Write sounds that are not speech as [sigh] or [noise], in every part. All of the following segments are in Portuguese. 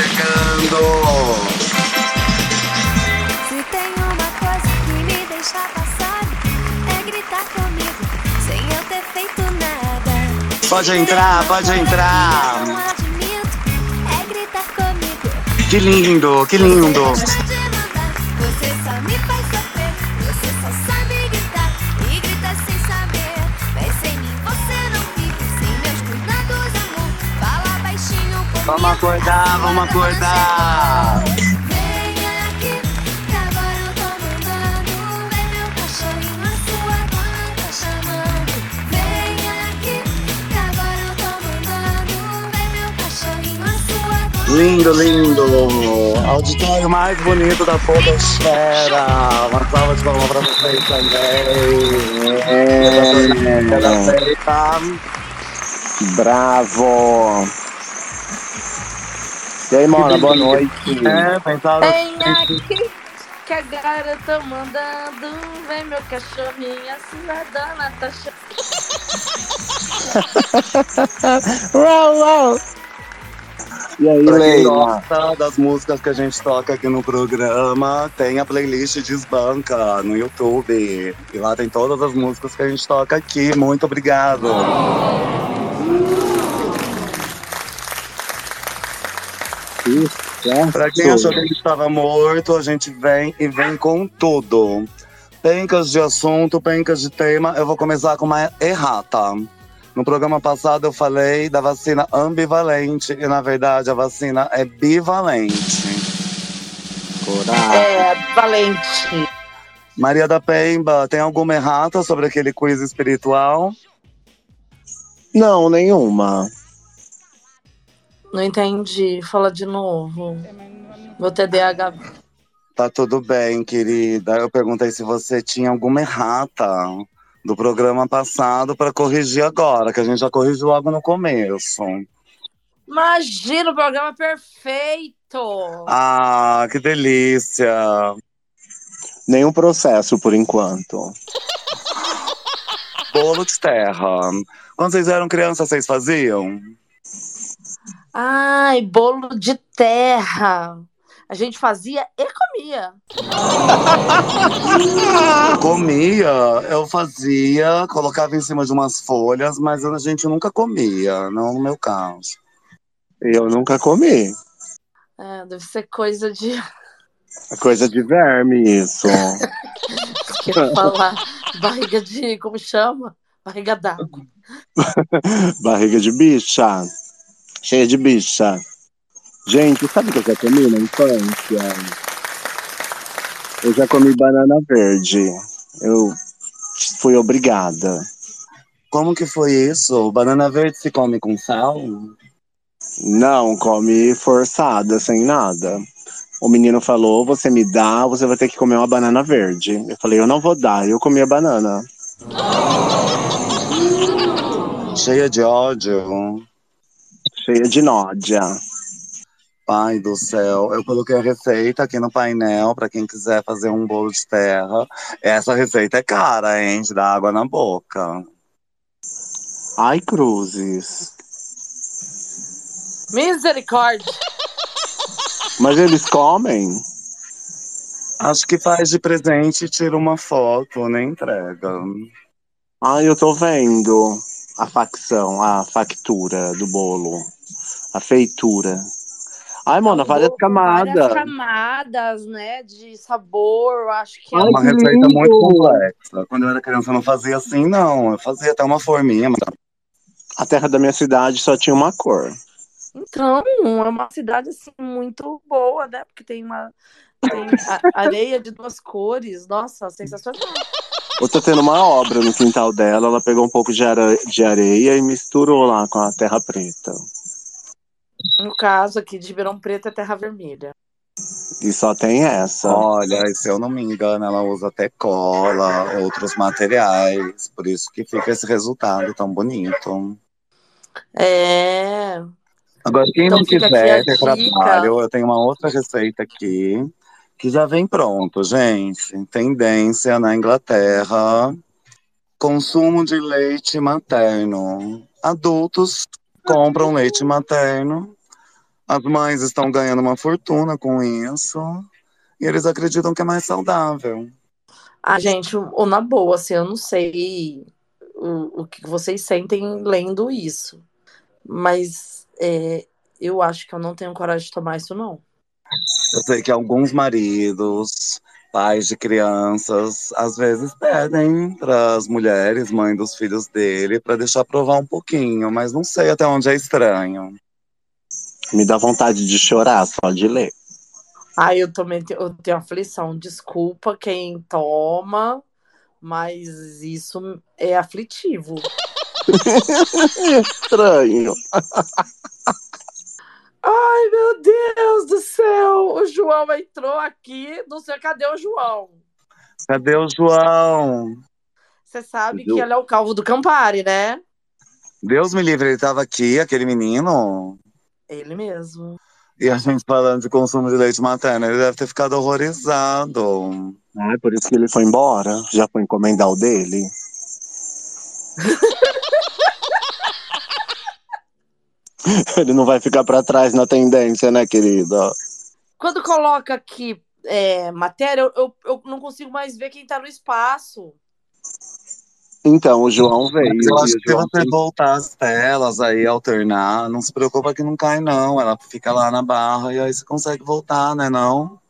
chegando. Se tem uma coisa que me deixa passar, é gritar comigo, sem eu ter feito nada. Pode entrar, pode entrar. É gritar comigo. Que lindo, que lindo. Cachorrinho, a sua dona Lindo, lindo. Auditório mais bonito da Podosfera. Uma salva de palmas pra vocês também. Tá? Bravo! E aí, Mona, boa noite. É, pensava. Vem aqui, que agora eu tô mandando. Vem meu cachorrinho, a cidadana tá chamando. [laughs] Uau, uau! E aí, Pra quem Leila? gosta das músicas que a gente toca aqui no programa, tem a playlist Desbanca no YouTube. E lá tem todas as músicas que a gente toca aqui. Muito obrigado. Pra quem achou que a gente estava morto, a gente vem e vem com tudo. Pencas de assunto, pencas de tema. Eu vou começar com uma errata. No programa passado eu falei da vacina ambivalente e na verdade a vacina é bivalente. Coragem. É, valente. Maria da Pemba, tem alguma errata sobre aquele quiz espiritual? Não, nenhuma. Não entendi. Fala de novo. Meu TDAH. Tá tudo bem, querida. Eu perguntei se você tinha alguma errata do programa passado para corrigir agora, que a gente já corrigiu logo no começo. Imagina o programa perfeito. Ah, que delícia! Nenhum processo por enquanto. [laughs] Bolo de terra. Quando vocês eram crianças, vocês faziam? Ai, bolo de terra. A gente fazia e comia. [laughs] Comia, eu fazia, colocava em cima de umas folhas, mas a gente nunca comia, não no meu caso. Eu nunca comi. É, deve ser coisa de. É coisa de verme isso. [laughs] que eu ia falar. Barriga de. Como chama? Barriga d'água. [laughs] Barriga de bicha. Cheia de bicha. Gente, sabe o que eu já comi na infância? Eu já comi banana verde. Eu fui obrigada. Como que foi isso? Banana verde se come com sal? Não, come forçada, sem nada. O menino falou: você me dá, você vai ter que comer uma banana verde. Eu falei: eu não vou dar. Eu comi a banana. Cheia de ódio. Cheia de nódia. Pai do céu, eu coloquei a receita aqui no painel para quem quiser fazer um bolo de terra. Essa receita é cara, hein? De dar água na boca. Ai, cruzes. Misericórdia. Mas eles comem? Acho que faz de presente e tira uma foto, nem entrega. Ai, eu tô vendo a facção, a factura do bolo. A feitura. Ai, Mona, várias camadas. Várias camadas, né? De sabor. Eu acho que é Uma receita lindo! muito complexa. Quando eu era criança eu não fazia assim, não. Eu fazia até uma forminha, mas A terra da minha cidade só tinha uma cor. Então, é uma cidade assim muito boa, né? Porque tem uma tem a- areia de duas cores. Nossa, sensacional. Eu tô tendo uma obra no quintal dela, ela pegou um pouco de, are- de areia e misturou lá com a terra preta. No caso aqui de Ribeirão Preto é terra vermelha. E só tem essa. olha, e se eu não me engano, ela usa até cola, outros materiais. Por isso que fica esse resultado tão bonito. É. Agora, quem Então não quiser ter trabalho, eu tenho uma outra receita aqui que já vem pronto, gente. Tendência na Inglaterra: consumo de leite materno. Adultos compram leite materno, As mães estão ganhando uma fortuna com isso. E eles acreditam que é mais saudável. Ah, gente, ou na boa, assim, eu não sei o, o que vocês sentem lendo isso. Mas é, eu acho que eu não tenho coragem de tomar isso, não. Eu sei que alguns maridos, pais de crianças, às vezes pedem para as mulheres, mãe dos filhos dele, para deixar provar um pouquinho, mas não sei até onde é estranho. Me dá vontade de chorar só de ler. Ah, eu também te- eu tenho aflição. Desculpa quem toma, mas isso é aflitivo. [laughs] Estranho. [laughs] Ai, meu Deus do céu! O João entrou aqui. Não sei cadê o João. Cadê o João? Você sabe que ele é o calvo do Campari, né? Deus me livre, ele estava aqui, aquele menino. Ele mesmo. E a gente falando de consumo de leite materno, ele deve ter ficado horrorizado. Ah, por isso que ele foi embora. Já foi encomendar o dele. [laughs] [laughs] ele não vai ficar pra trás na tendência, né, querida? Quando coloca aqui é, matéria, eu, eu, eu não consigo mais ver quem tá no espaço. Então, o João veio. Eu acho que João você voltar as telas aí, alternar, não se preocupa que não cai, não. Ela fica lá na barra e aí você consegue voltar, né, não?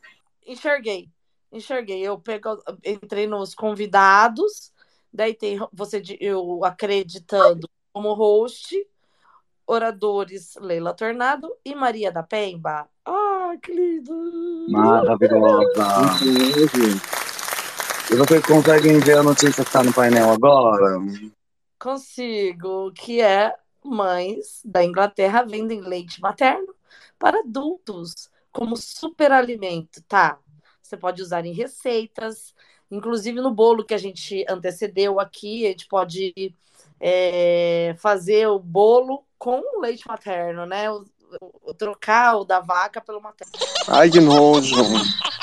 Enxerguei. Enxerguei. Eu pego, entrei nos convidados, daí tem você eu acreditando como host, oradores Leila Tornado e Maria da Pemba. Ah, que lindo! Maravilhosa. E vocês conseguem ver a notícia que tá no painel agora? Consigo, que é mães da Inglaterra vendem leite materno para adultos como superalimento, tá? Você pode usar em receitas, inclusive no bolo que a gente antecedeu aqui, a gente pode é, fazer o bolo com leite materno, né? O, o- trocar o da vaca pelo materno. Ai, que nojo.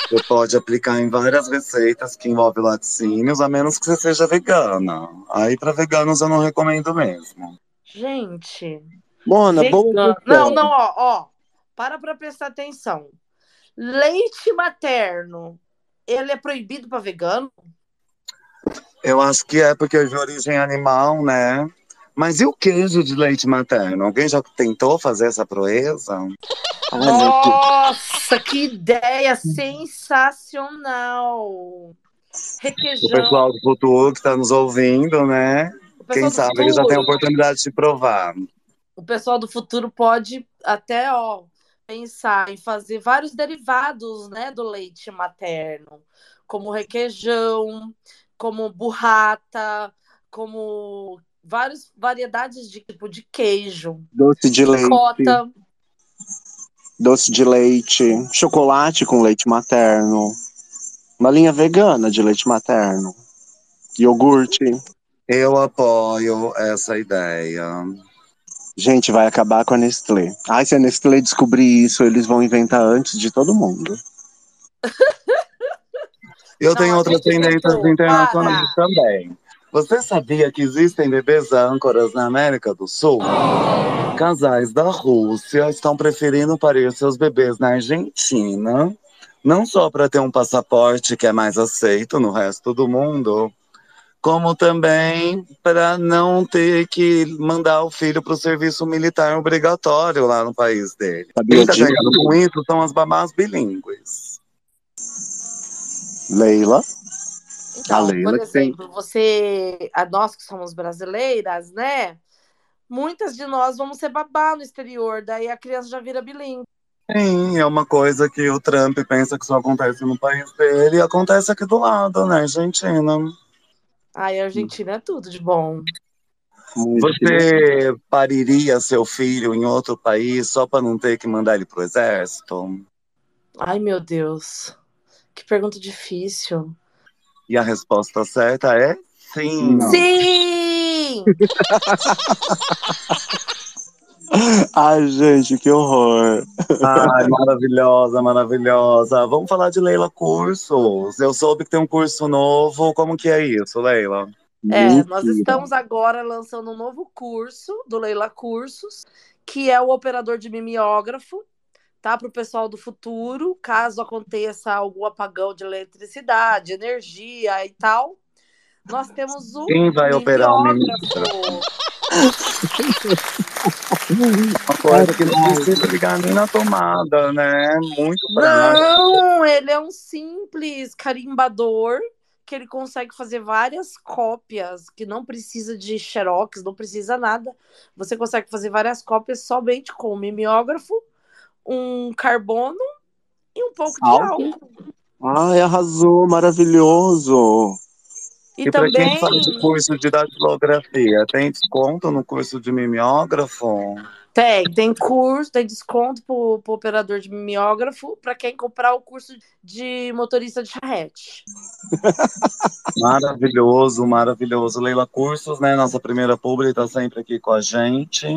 Você pode aplicar em várias receitas que envolvem laticínios, a menos que você seja vegana. Aí para veganos eu não recomendo mesmo. Gente, Mona, boa. Não, não, ó, ó. Para pra prestar atenção. Leite materno, ele é proibido para vegano? Eu acho que é porque é de origem animal, né? Mas e o queijo de leite materno? Alguém já tentou fazer essa proeza? Ai. Nossa, que ideia sensacional! O Requeijão. pessoal do futuro que está nos ouvindo, né? o Quem sabe ele já tem a oportunidade de provar. O pessoal do futuro pode até, ó, pensar em fazer vários derivados, né, do leite materno, como requeijão, como burrata, como várias variedades de tipo de queijo, Doce de leite. cota. Doce de leite. Chocolate com leite materno. Uma linha vegana de leite materno. Iogurte. Eu apoio essa ideia. Gente, vai acabar com a Nestlé. Ai, se a Nestlé descobrir isso, eles vão inventar antes de todo mundo. [laughs] Eu Não, tenho outras tendências internacionais para. também. Você sabia que existem bebês âncoras na América do Sul? Casais da Rússia estão preferindo parir seus bebês na Argentina, não só para ter um passaporte que é mais aceito no resto do mundo, como também para não ter que mandar o filho para o serviço militar obrigatório lá no país dele. Quem está ganhando com isso são as babás bilíngues. Leila. Então, A Leila por que tem- exemplo, você, a nós que somos brasileiras, né? Muitas de nós vamos ser babá no exterior, daí a criança já vira bilíngue. Sim, é uma coisa que o Trump pensa que só acontece no país dele e acontece aqui do lado, na Argentina. Ai, a Argentina é tudo de bom. Você pariria seu filho em outro país só para não ter que mandar ele pro exército? Ai, meu Deus. Que pergunta difícil. E a resposta certa é sim. Não. Sim! [laughs] Ai, gente, que horror. Ai, maravilhosa, maravilhosa. Vamos falar de Leila Cursos. Eu soube que tem um curso novo. Como que é isso, Leila? É, Mentira. nós estamos agora lançando um novo curso do Leila Cursos, que é o operador de mimeógrafo. Tá? Para o pessoal do futuro, caso aconteça algum apagão de eletricidade, energia e tal. Nós temos o Quem vai operar o mimeógrafo. [laughs] Uma coisa que não precisa ligar nem na tomada, né? Muito prático. Não, ele é um simples carimbador que ele consegue fazer várias cópias, que não precisa de xerox, não precisa nada. Você consegue fazer várias cópias somente com um mimeógrafo, um carbono e um pouco de Álcool? Ai, arrasou, maravilhoso. E, E para também quem faz o curso de datilografia, tem desconto no curso de mimeógrafo? tem, tem curso, tem desconto pro, pro operador de mimeógrafo para quem comprar o curso de motorista de charrete. [laughs] Maravilhoso, maravilhoso. Leila Cursos, né? Nossa primeira publi tá sempre aqui com a gente.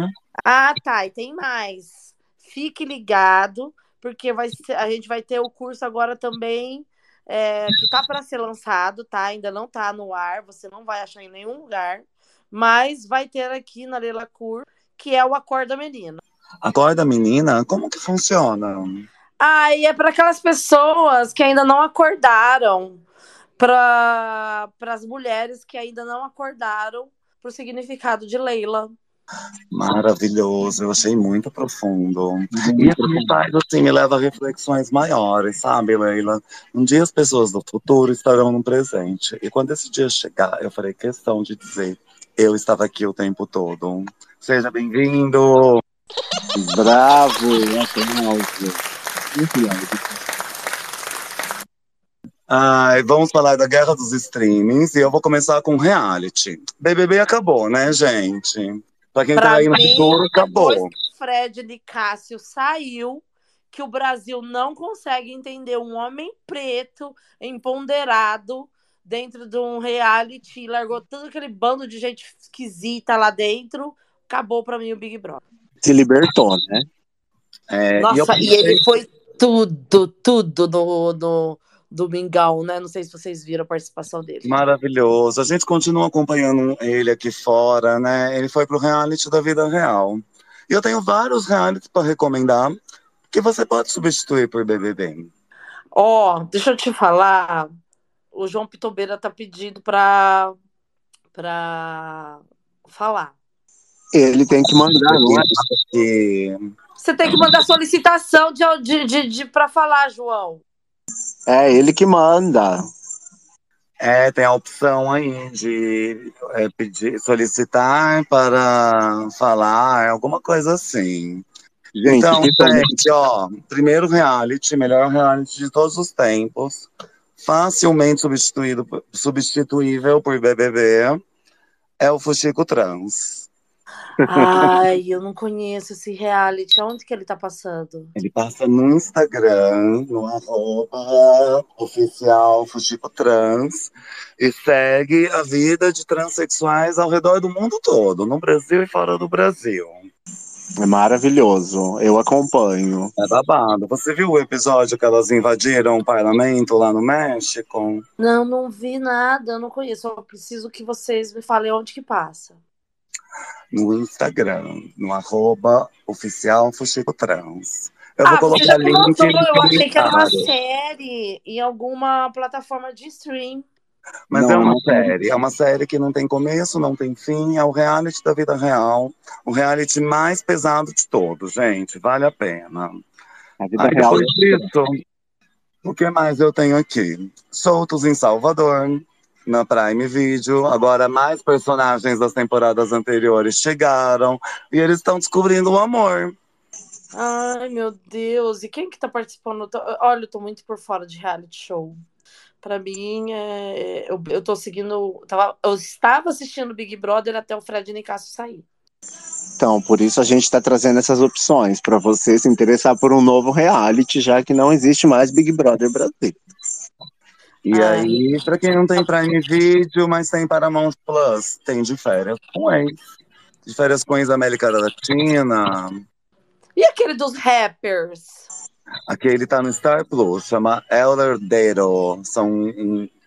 Ah, tá. E tem mais. Fique ligado, porque vai ser- a gente vai ter o curso agora também, é, que tá para ser lançado, tá? Ainda não tá no ar, você não vai achar em nenhum lugar. Mas vai ter aqui na Leila Cur, que é o Acorda Menina. Acorda, menina, como que funciona? Ah, e é para aquelas pessoas que ainda não acordaram, para as mulheres que ainda não acordaram pro significado de Leila. Maravilhoso, eu achei muito profundo. E isso me faz, assim, me leva a reflexões maiores, sabe, Leila? Um dia as pessoas do futuro estarão no presente. E quando esse dia chegar, eu farei questão de dizer: eu estava aqui o tempo todo. Seja bem-vindo! Bravo, Ai, vamos falar da guerra dos streamings e eu vou começar com reality. BBB acabou, né, gente? Pra quem tá Pra aí no mim, futuro, acabou. Depois que o Fred de Cássio saiu, que o Brasil não consegue entender um homem preto, empoderado, dentro de um reality, largou todo aquele bando de gente esquisita lá dentro, acabou pra mim o Big Brother. Se libertou, né? É, e, eu Nossa, e, ele foi tudo, tudo no, no Domingão, né? Não sei se vocês viram a participação dele. Maravilhoso. A gente continua acompanhando ele aqui fora, né? Ele foi pro reality da vida real. E eu tenho vários realities para recomendar que você pode substituir por BBB. Ó, deixa eu te falar. O João Pitobeira tá pedindo pra, pra falar. Ele tem que mandar, não é? Você tem que mandar solicitação de, de, de, de para falar, João. É ele que manda. é, tem a opção aí de é, pedir, solicitar para falar, alguma coisa assim. Gente, Então, gente, ó, primeiro reality, melhor reality de todos os tempos, facilmente substituído, substituível por BBB, é o Fuxico Trans. Ai, eu não conheço esse reality. Onde que ele tá passando? Ele passa no Instagram, no arroba oficial Fuxico Trans, e segue a vida de transexuais ao redor do mundo todo, no Brasil e fora do Brasil. é maravilhoso. Eu acompanho. É babado. Você viu o episódio que elas invadiram o parlamento lá no México? Não, não vi nada, eu não conheço. Eu preciso que vocês me falem onde que passa. No Instagram, no arroba oficial Fuxico Trans. Eu ah, vou colocar link eu achei que era uma série em alguma plataforma de stream. Mas Não, é uma série, é uma série que não tem começo, não tem fim, é o reality da vida real, o reality mais pesado de todos, gente, vale a pena. A vida Aí real. depois disso, o que mais eu tenho aqui? Soltos em Salvador, na Prime Video. Agora, mais personagens das temporadas anteriores chegaram e eles estão descobrindo o amor. Ai, meu Deus. E quem que tá participando? Olha, eu tô muito por fora de reality show. Pra mim, é... eu, eu tô seguindo. tava- Eu estava assistindo Big Brother até o Fred Nicasso sair. Então, por isso a gente está trazendo essas opções para você se interessar por um novo reality, já que não existe mais Big Brother Brasil. E Ai. aí, pra quem não tem Prime Video, mas tem Paramount Plus, tem de férias com ex. De férias com ex da América Latina. E aquele dos rappers? Aquele tá no Star Plus, chama Elder Dado. São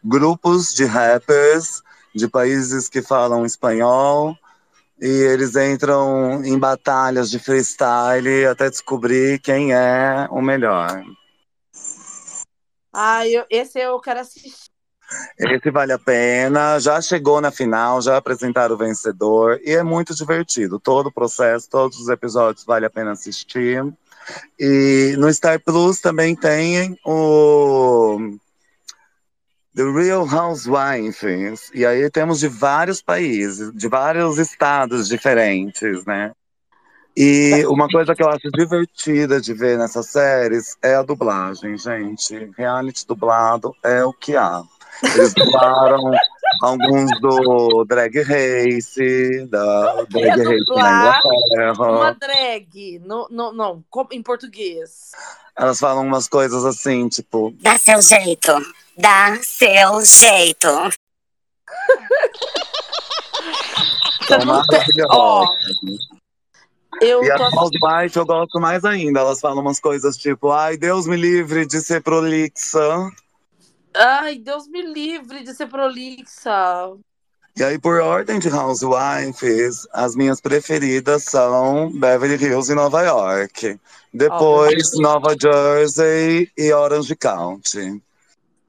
grupos de rappers de países que falam espanhol E eles entram em batalhas de freestyle até descobrir quem é o melhor. Ah, eu, esse eu quero assistir. Esse vale a pena, já chegou na final, já apresentaram o vencedor e é muito divertido. Todo o processo, todos os episódios vale a pena assistir. E no Star Plus também tem o The Real Housewives. E aí temos de vários países, de vários estados diferentes, né? E uma coisa que eu acho divertida de ver nessas séries é a dublagem, gente. Reality dublado é o que há. Eles dublaram [laughs] alguns do Drag Race, da Drag Race na Dublar Uma Inglaterra. drag. No, no, não, em português. Elas falam umas coisas assim, tipo, Dá seu jeito. Dá seu jeito. Tem. Ó. eu E tô as Housewives eu gosto mais ainda. Elas falam umas coisas tipo, ai, Deus me livre de ser prolixa. Ai, Deus me livre de ser prolixa. E aí, por ordem de Housewives, as minhas preferidas são Beverly Hills e Nova York. Depois, Nova Jersey e Orange County.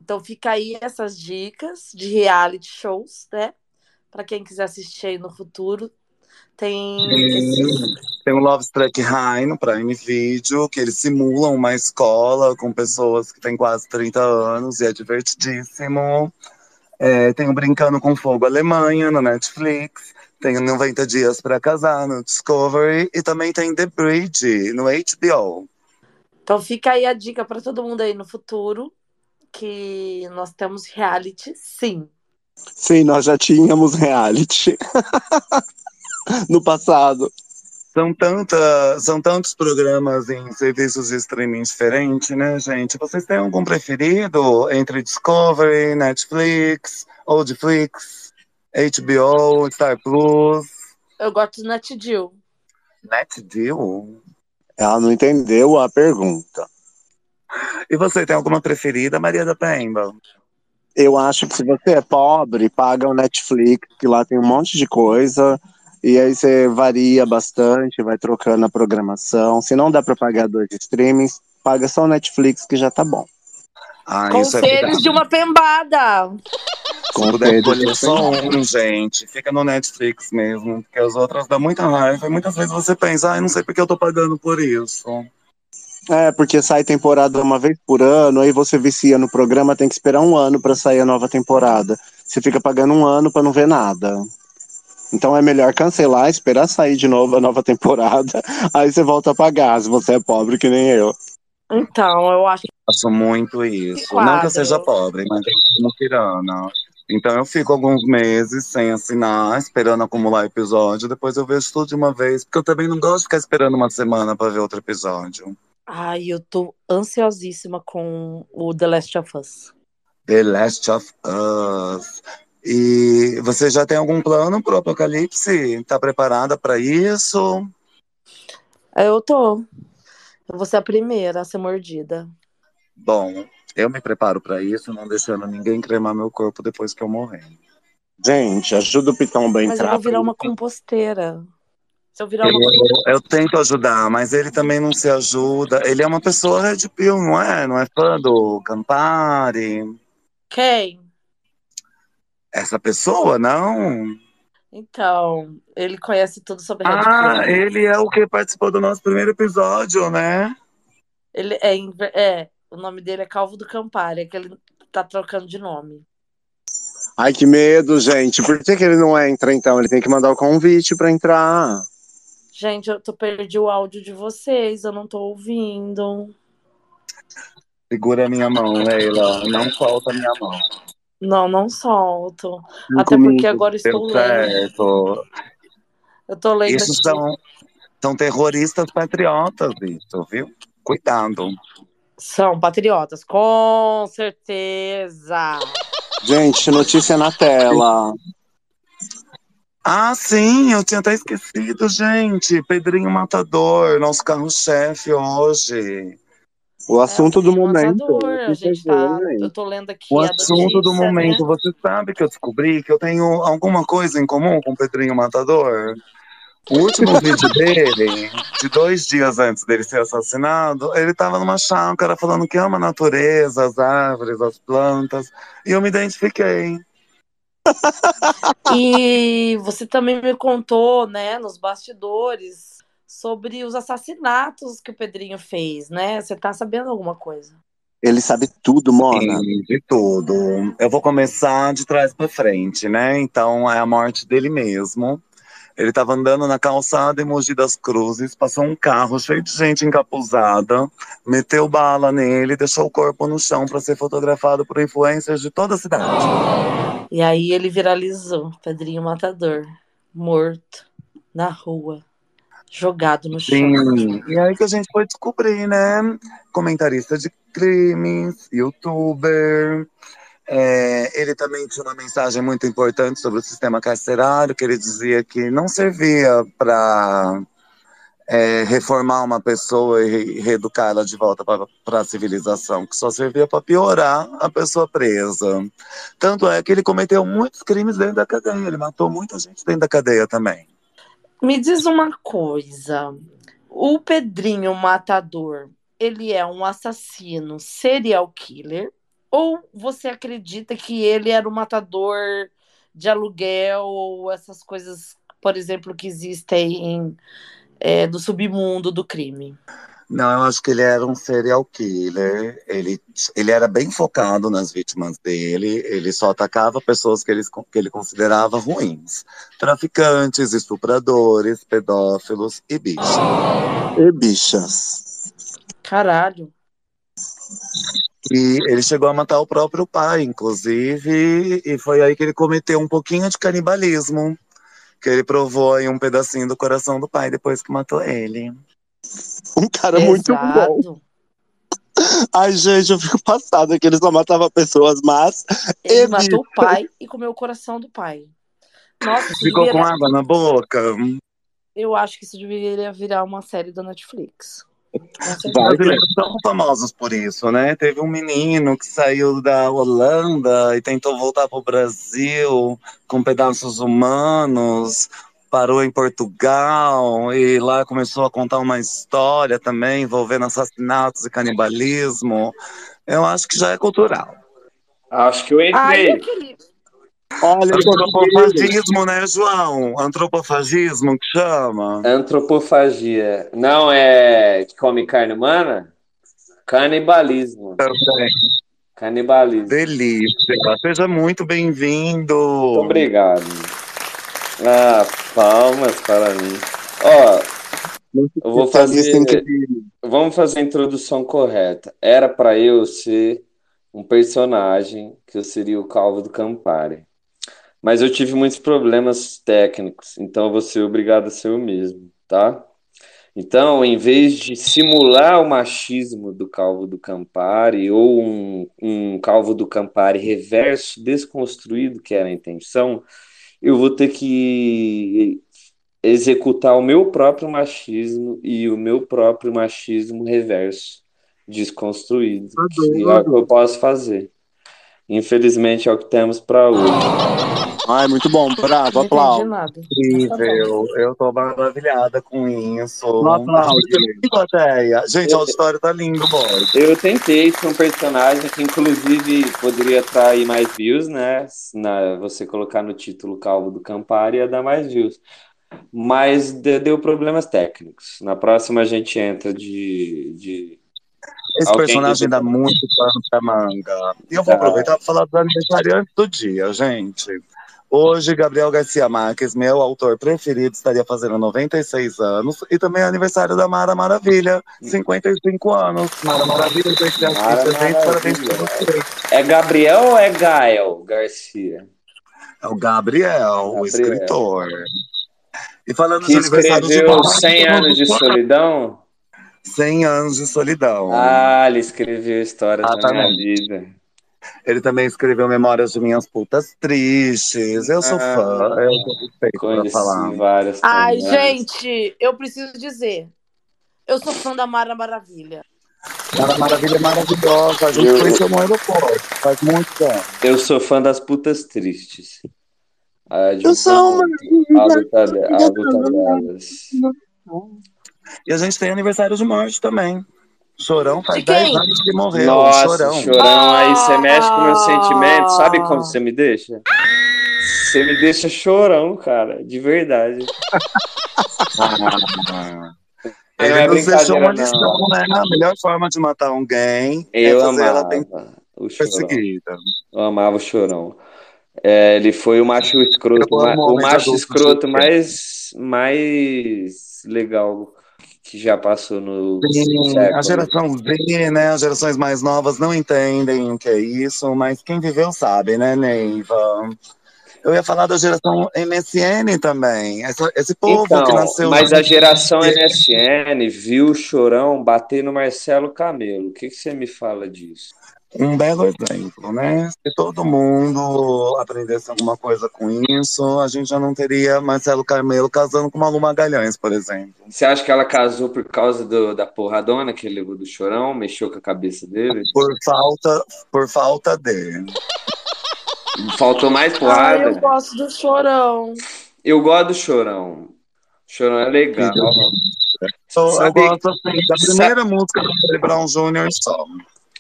Então fica aí essas dicas de reality shows, né? Pra quem quiser assistir aí no futuro. Tem. Tem o Love Struck High no Prime Video, que eles simulam uma escola com pessoas que têm quase 30 anos e é divertidíssimo. É, tem o Brincando com Fogo Alemanha no Netflix. Tem o 90 Dias para Casar no Discovery. E também tem The Bridge no HBO. Então fica aí a dica pra todo mundo aí no futuro. Que nós temos reality, sim. Sim, nós já tínhamos reality [laughs] [laughs] no passado. São, tanta, são tantos programas em serviços de streaming diferentes, né, gente? Vocês têm algum preferido entre Discovery, Netflix, Oldflix, HBO, Star Plus, Eu gosto do NetDeal. NetDeal? Ela não entendeu a pergunta. E você tem alguma preferida, Maria da Pemba? Eu acho que se você é pobre, paga o Netflix, que lá tem um monte de coisa. E aí você varia bastante, vai trocando a programação. Se não dá pra pagar dois streamings, paga só o Netflix, que já tá bom. Ah, é Conselhos verdade. de uma pembada. Escolher só um, gente, fica no Netflix mesmo, porque as outras dão muita raiva. E muitas vezes você pensa, ah, eu não sei porque eu tô pagando por isso. É, porque sai temporada uma vez por ano, aí você vicia no programa, tem que esperar um ano pra sair a nova temporada. Você fica pagando um ano pra não ver nada. Então é melhor cancelar, esperar sair de novo a nova temporada, [laughs] aí você volta a pagar, se você é pobre que nem eu. Então, eu acho que faço muito isso. Não que eu seja pobre, mas eu sou tirana. Então eu fico alguns meses sem assinar, esperando acumular episódio, depois eu vejo tudo de uma vez, porque eu também não gosto de ficar esperando uma semana pra ver outro episódio. Ai, eu tô ansiosíssima com o The Last of Us. The Last of Us. E você já tem algum plano pro apocalipse? Tá preparada pra isso? Eu tô. Eu vou ser a primeira a ser mordida. Bom, eu me preparo pra isso, não deixando ninguém cremar meu corpo depois que eu morrer. Gente, ajuda o Pitomba a Mas eu entrar. vou virar uma composteira. Se eu virar uma. Eu, eu tento ajudar, mas ele também não se ajuda. Ele é uma pessoa red pill, não é? Não é fã do Campari? Quem? Essa pessoa, não? Então, ele conhece tudo sobre Red Ah, ele é o que participou do nosso primeiro episódio, né? Ele é, é, o nome dele é Calvo do Campari, é que ele tá trocando de nome. Ai, que medo, gente. Por que, que ele não entra, então? Ele tem que mandar o convite pra entrar. Gente, eu tô perdi o áudio de vocês, eu não tô ouvindo. Segura a minha mão, Leila. Não solta a minha mão. Não, não solto. Cinco Até porque agora estou lendo. Eu tô lendo Isso aqui. são, são terroristas patriotas, isso, viu? Cuidado. São patriotas, com certeza. Gente, notícia na tela. Ah, sim, eu tinha até esquecido, gente. Pedrinho Matador, nosso carro-chefe hoje. O assunto do É, o momento. matador, a gente tá. gente. Eu tô lendo aqui O assunto do notícia, momento. né? Você sabe que eu descobri que eu tenho alguma coisa em comum com o Pedrinho Matador? O último [laughs] vídeo dele, de dois dias antes dele ser assassinado, ele tava numa chácara falando que ama a natureza, as árvores, as plantas. E eu me identifiquei. E você também me contou, né, nos bastidores, sobre os assassinatos que o Pedrinho fez, né? Você tá sabendo alguma coisa? Ele sabe tudo, Mona. Sim, de tudo. Eu vou começar de trás pra frente, né? Então é a morte dele mesmo. Ele tava andando na calçada em Mogi das Cruzes, passou um carro cheio de gente encapuzada, meteu bala nele, deixou o corpo no chão para ser fotografado por influencers de toda a cidade. E aí ele viralizou, Pedrinho Matador, morto na rua, jogado no chão. Sim, e aí que a gente foi descobrir, né? Comentarista de crimes, youtuber. É, ele também tinha uma mensagem muito importante sobre o sistema carcerário, que ele dizia que não servia para reformar uma pessoa e re- reeducá-la de volta para a civilização, que só servia para piorar a pessoa presa. Tanto é que ele cometeu muitos crimes dentro da cadeia, ele matou muita gente dentro da cadeia também. Me diz uma coisa, o Pedrinho Matador, ele é um assassino serial killer? Ou você acredita que ele era um matador de aluguel ou essas coisas, por exemplo, que existem é, do submundo do crime? Não, eu acho que ele era um serial killer. Ele, ele era bem focado nas vítimas dele. Ele só atacava pessoas que ele, que ele considerava ruins: traficantes, estupradores, pedófilos e bichos. E bichas. Caralho. E ele chegou a matar o próprio pai, inclusive, e foi aí que ele cometeu um pouquinho de canibalismo. Que ele provou aí um pedacinho do coração do pai depois que matou ele. Um cara muito bom. Exato. Ai, gente, eu fico passada que ele só matava pessoas más. Ele E matou o pai e comeu o coração do pai. Nossa, Ficou com água na boca. eu acho que isso deveria virar uma série da Netflix. Brasileiros são famosos por isso, né? Teve um menino que saiu da Holanda e tentou voltar para o Brasil com pedaços humanos, parou em Portugal e lá começou a contar uma história também envolvendo assassinatos e canibalismo. Eu acho que já é cultural. Acho que eu entrei. aquele. Olha, Antropofagismo, né, João? Antropofagismo que chama? Antropofagia. Não é que come carne humana? Canibalismo. Também. Canibalismo. Delícia. Seja muito bem-vindo. Obrigado. Ah, palmas para mim. Ó, eu vou fazer. Vamos fazer a introdução correta. Era para eu ser um personagem que eu seria o Calvo do Campari. Mas eu tive muitos problemas técnicos, então eu vou ser obrigado a ser eu mesmo, tá? Então, em vez de simular o machismo do Calvo do Campari ou um, um Calvo do Campari reverso, desconstruído, que era a intenção, eu vou ter que executar o meu próprio machismo e o meu próprio machismo reverso, desconstruído, que é o que eu posso fazer. Infelizmente é o que temos para hoje. Ai, muito bom, bravo, aplauso. Incrível, eu tô maravilhada com isso. Um aplauso. Plateia. Gente, o auditório tá lindo, bora. Eu tentei ser um personagem que, inclusive, poderia atrair mais views, né? Na, você colocar no título Calvo do Campari ia dar mais views. Mas de- deu problemas técnicos. Na próxima a gente entra de. de... Esse Alguém personagem que- dá muito pano pra manga. E eu vou Tá. aproveitar para falar dos aniversariantes do dia, gente. Hoje, Gabriel Garcia Marques, meu autor preferido, estaria fazendo 96 anos. E também é aniversário da Mara Maravilha, 55 anos. Mara Maravilha, Mara parabéns Maravilha. você. É Gabriel ou é Gael Garcia? É o Gabriel, o Gabriel. escritor. E falando Que dos aniversários de escreveu Mara, 100 anos de solidão? 100 anos de solidão. Ah, ele escreveu histórias da minha Exatamente. vida. Ele também escreveu Memórias de Minhas Putas Tristes. Eu sou Ah, fã, eu pra Conheci falar. várias Ai, gente, eu preciso dizer. Eu sou fã da Mara Maravilha. Mara Maravilha é maravilhosa. A gente Eu- conheceu no aeroporto. Faz muito tempo. Eu sou fã das putas tristes. Eu sou uma a luta, de- a luta delas. E a gente tem aniversário de morte também. Chorão faz De quem? 10 anos que morreu. Nossa, Chorão. chorão. aí você mexe com meus Ah. sentimentos. Sabe como você me deixa? Você me deixa chorão, cara, de verdade. [laughs] Ah. Não Ele é nos deixou uma lição, não. né? A melhor forma de matar alguém Eu é fazer ela amava bem o chorão. perseguida. Eu amava o chorão. É, ele foi o macho escroto, o macho escroto mais, mais legal que já passou no Sim, a geração Z, né? As gerações mais novas não entendem o que é isso, mas quem viveu sabe, né, Neiva? Eu ia falar da geração MSN também. Essa- esse povo que Então, nasceu. mas a geração MSN viu o Chorão bater no Marcelo Camelo. O que, que você me fala disso? Um belo exemplo, né? Se todo mundo aprendesse alguma coisa com isso, a gente já não teria Marcelo Carmelo casando com Malu Magalhães, por exemplo. Você acha que ela casou por causa do- da porradona que ele levou do Chorão? Mexeu com a cabeça dele? Por falta, por falta de. Faltou mais Ah, porrada? eu gosto do chorão. Eu gosto do Chorão. Chorão é legal. Eu, eu gosto assim, da primeira música do Charlie Brown Jr. só.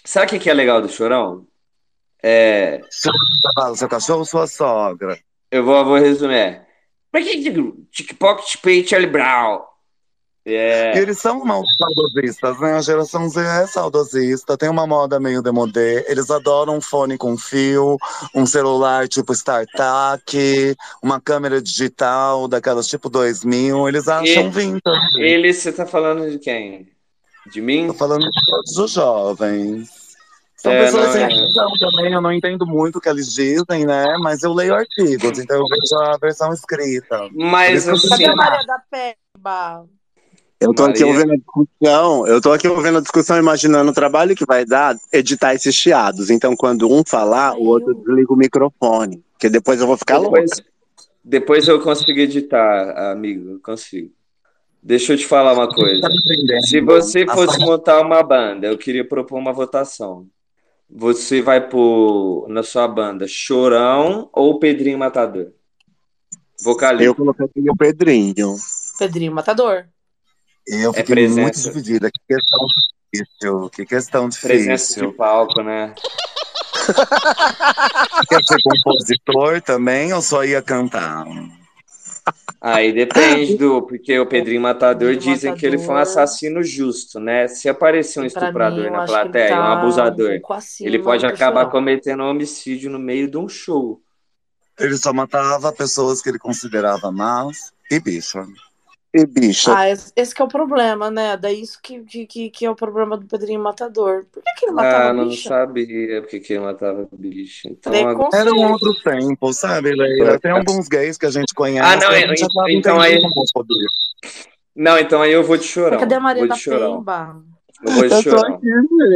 Sabe o que é legal do Chorão? É, Seu cachorro, sua sogra. eu vou, vou resumir. Pra que TikTok Pay Charlie Brown? E É, eles são mal saudosistas, né? A geração Z é saudosista, tem uma moda meio demodê. Eles adoram um fone com fio, um celular tipo StarTAC, uma câmera digital daquelas tipo 2000. Eles acham E- vintage. ele, você tá falando de quem? De mim? Tô falando de todos os jovens. São É, pessoas sem é. visão também, eu não entendo muito o que eles dizem, né? Mas eu leio artigos, então eu vejo a versão escrita. Mas eu assim, Cadê a Maria da Pemba? Eu tô aqui Maria. ouvindo a discussão, eu tô aqui ouvindo a discussão, imaginando o trabalho que vai dar editar esses chiados. Então, quando um falar, o outro desliga o microfone. Porque depois eu vou ficar louco. depois, depois eu consigo editar, amigo, eu consigo. Deixa eu te falar uma coisa. Tá entendendo? Se você A fosse montar uma banda, eu queria propor uma votação. Você vai pôr na sua banda Chorão ou Pedrinho Matador? Vocalista. Eu coloquei o Pedrinho. Pedrinho Matador. Eu É fiquei muito presença. dividida. Que questão difícil. Que questão Presença de difícil. palco, né? [laughs] Quer ser compositor também ou só ia cantar? Aí depende do. Porque o Pedrinho Matador Pedrinho dizem que ele foi um Matador. assassino justo, né? Se aparecer um pra estuprador mim, na plateia, tá um abusador, um acima ele pode acabar cometendo um homicídio no meio de um show. Ele só matava pessoas que ele considerava más e bicha. E bicha, Ah, esse que é o problema, né? Daí isso que, que, que, é o problema do Pedrinho Matador. Por que, que ele matava Ah, não bicha? sabia porque que ele matava bicho. Então, agora- Era um outro tempo, sabe, Leila? Tem alguns gays que a gente conhece Ah, não, é- gente então entendendo aí-. Não, então aí eu vou de chorão. Cadê a Maria da. Pemba? Eu vou eu tô aqui,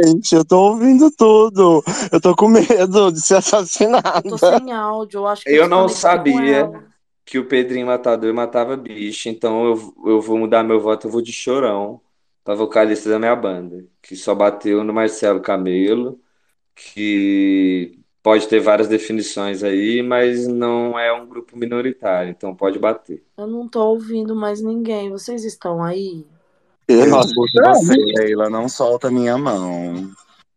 gente. Eu tô ouvindo tudo. Eu tô com medo de ser assassinado. Tô sem áudio, eu acho que Eu não desconectei com sabia. Que o Pedrinho Matador matava bicho, então eu, eu vou mudar meu voto, eu vou de chorão pra vocalista da minha banda, que só bateu no Marcelo Camelo, que pode ter várias definições aí, mas não é um grupo minoritário, então pode bater. Eu não tô ouvindo mais ninguém. Vocês estão aí? Eu, escuto você, Leila, não solta minha mão.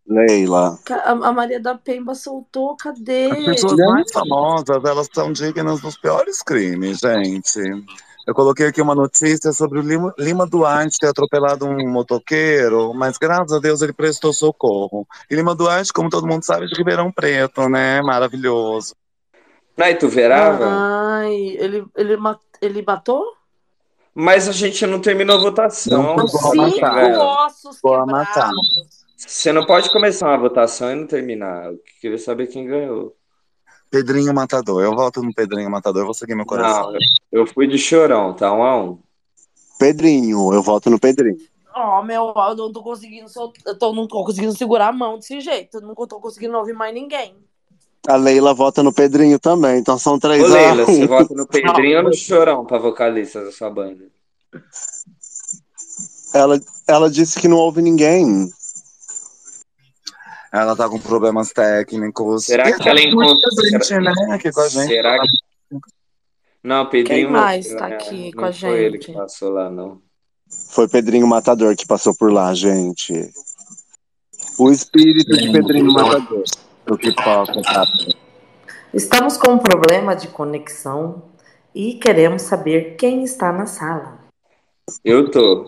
Leila. A, a Maria da Pemba soltou, cadê? As pessoas mais famosas, elas são dignas dos piores crimes, gente. Eu coloquei aqui uma notícia sobre o Lima, Lima Duarte ter atropelado um motoqueiro, mas graças a Deus ele prestou socorro. E Lima Duarte, como todo mundo sabe, é de Ribeirão Preto, né? Maravilhoso. Aí tu verava? Ai, ele, ele, ele matou? Mas a gente não terminou a votação. Não, Cinco matar. ossos quebrados. Você não pode começar uma votação e não terminar. Eu queria saber quem ganhou. Pedrinho Matador. Eu voto no Pedrinho Matador, eu vou seguir meu coração. Não, eu fui de chorão, tá? Um a um. Pedrinho, eu voto no Pedrinho. Ó, meu, eu não tô conseguindo eu tô, não tô conseguindo segurar a mão desse jeito. Eu não tô conseguindo ouvir mais ninguém. A Leila vota no Pedrinho também, então são três Ô, Leila, a você vota no Pedrinho ou no [laughs] Chorão pra vocalista da sua banda? Ela, ela disse que não ouve ninguém. Ela tá com problemas técnicos. Será E que ela encontra- gente, né, aqui com a gente. Será que, Não, Pedrinho Quem mais tá né? aqui não com a foi ele que gente? passou lá, não. Foi Pedrinho Matador que passou por lá, gente. O espírito de Pedrinho Matador. O que toca, tá? Estamos com um problema de conexão e queremos saber quem está na sala. Eu tô.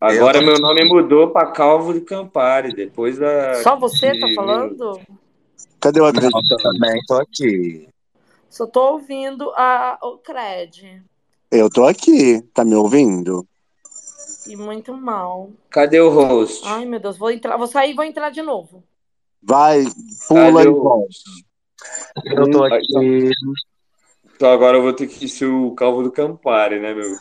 Agora Eu meu nome mudou pra Calvo de Campari, depois da. Só você tá de- falando? Cadê o acreditante? eu também tô aqui. Só tô ouvindo a, o Cred. Eu tô aqui. Tá me ouvindo? E muito mal. Cadê o host? Ai, meu Deus, vou entrar, vou sair e vou entrar de novo. Vai, pula Cadê e o volta. Eu tô Hum, aqui. Então agora eu vou ter que ser o Calvo do Campari, né, meu?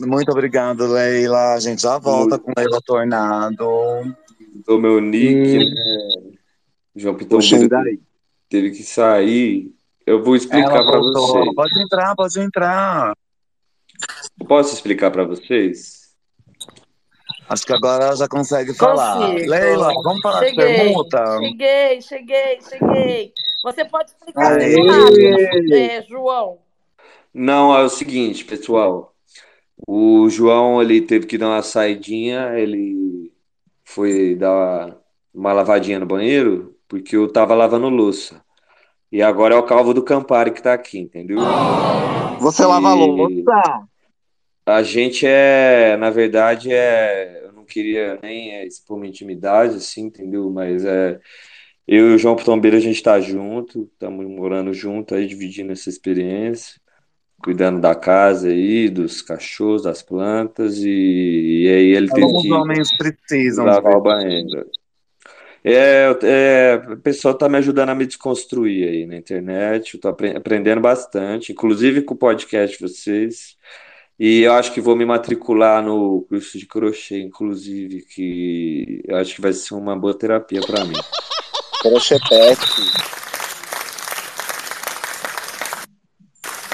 Muito obrigado, Leila. A gente já volta com Leila Tornado. O meu nick, Hum. né? João O Piton Xandai. teve que sair. Eu vou explicar voltou. vocês. Pode entrar, pode entrar. Eu posso explicar pra vocês? Acho que agora ela já consegue falar. Consigo. Leila, vamos falar de Cheguei, permuta? cheguei, cheguei, cheguei. Você pode explicar muito é, João. Não, é o seguinte, pessoal. O João ele teve que dar uma saidinha, ele foi dar uma lavadinha no banheiro, porque eu tava lavando louça. E agora é o Calvo do Campari que tá aqui, entendeu? Você lava E- louça? A gente é, na verdade, é, eu não queria nem é, expor minha intimidade, assim, entendeu? Mas é, eu e o João Pitombeiro, a gente tá junto, estamos morando junto aí, dividindo essa experiência, cuidando da casa aí, dos cachorros, das plantas, e, e aí ele teve Como os que homens precisam. lavar o de- banheiro. É, é, o pessoal tá me ajudando a me desconstruir aí na internet, eu tô apre- aprendendo bastante, inclusive com o podcast de vocês. E eu acho que vou me matricular no curso de crochê, inclusive, que eu acho que vai ser uma boa terapia para mim. Crochepete.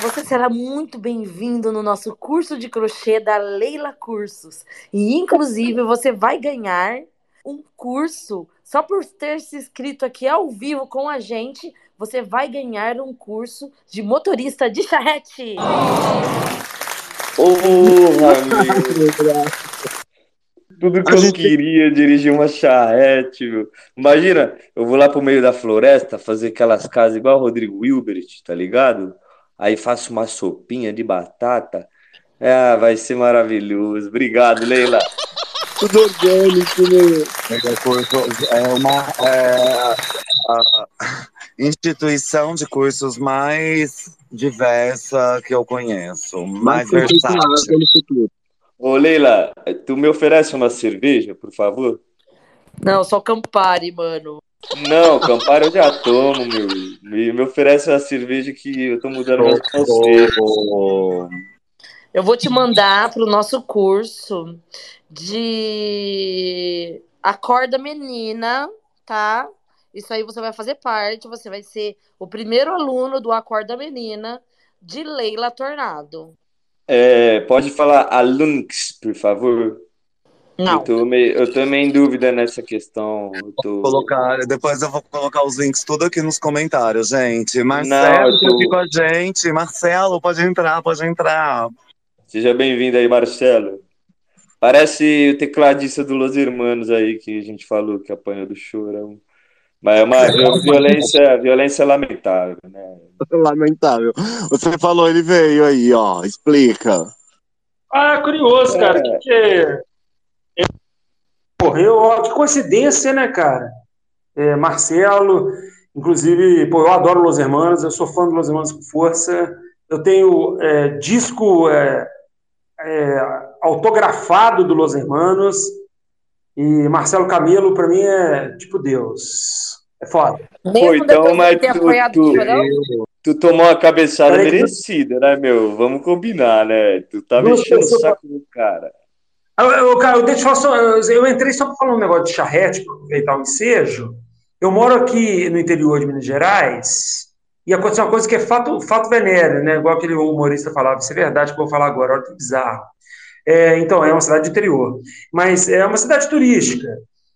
Você será muito bem-vindo no nosso curso de crochê da Leila Cursos. E, inclusive, você vai ganhar um curso só por ter se inscrito aqui ao vivo com a gente. Você vai ganhar um curso de motorista de charrete. Meu! Tudo que eu queria dirigir uma charrete, meu. Imagina, eu vou lá pro meio da floresta fazer aquelas casas igual o Rodrigo Wilbert, tá ligado? Aí faço uma sopinha de batata. Ah, vai ser maravilhoso. Obrigado, Leila. [laughs] Tudo orgânico, curso é uma é, a instituição de cursos mais diversa que eu conheço, mais versátil. Ô, Leila, tu me oferece uma cerveja, por favor? Não, só Campari, mano. Não, Campari eu já tomo, meu. Me, me oferece uma cerveja que eu tô mudando meus conceitos. Socorro. Eu vou te mandar para o nosso curso de Acorda Menina, tá? Isso aí você vai fazer parte, você vai ser o primeiro aluno do Acorda Menina de Leila Tornado. É, pode falar Alunx, por favor? Não. Eu tô, meio, eu tô meio em dúvida nessa questão. Eu tô... Colocar, depois eu vou colocar os links tudo aqui nos comentários, gente. Marcelo, tô- aqui com a gente. Marcelo, pode entrar, pode entrar. Seja bem-vindo aí, Marcelo. Parece o tecladista do Los Hermanos aí que a gente falou que apanhou do chorão. Mas é uma vi- violência, violência lamentável, né? Lamentável. Você falou, ele veio aí, ó. Explica. Ah, é curioso, cara, É. porque ele morreu, ó, que coincidência, né, cara? É, Marcelo, inclusive, pô, eu adoro Los Hermanos, eu sou fã do Los Hermanos com força. Eu tenho é, disco é, é, autografado do Los Hermanos. E Marcelo Camelo, pra mim, é tipo Deus. É foda. Mesmo então, mas tu- tu- chorão, Tu tomou uma cabeçada Peraí merecida, né, meu? Vamos combinar, né? Tu tá Duas mexendo o saco do cara. Eu, eu, eu, eu, eu, entrei só para falar um negócio de charrete, para aproveitar o ensejo. Eu moro aqui no interior de Minas Gerais e aconteceu uma coisa que é fato, fato venéreo, né? Igual aquele humorista falava, isso é verdade que eu vou falar agora, olha que bizarro. É, então, é uma cidade de interior, mas é uma cidade turística.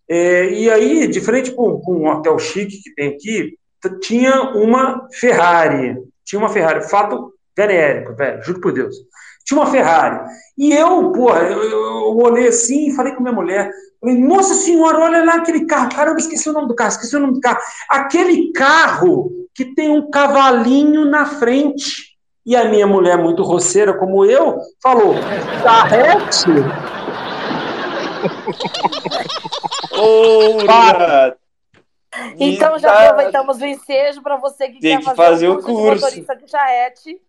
É, e aí, de frente para um, um hotel chique que tem aqui, tinha uma Ferrari. Tinha uma Ferrari. Fato Venérico, velho, juro por Deus. Tinha uma Ferrari. E eu, porra, eu, eu, eu olhei assim e falei com minha mulher. Falei, nossa senhora, olha lá aquele carro. Caramba, esqueci o nome do carro, esqueci o nome do carro. Aquele carro que tem um cavalinho na frente. E a minha mulher, muito roceira como eu, falou: Charrete? [laughs] Ora! Então já Tá. aproveitamos o ensejo para você que Tem quer que fazer, fazer o curso, de curso. motorista de charrete.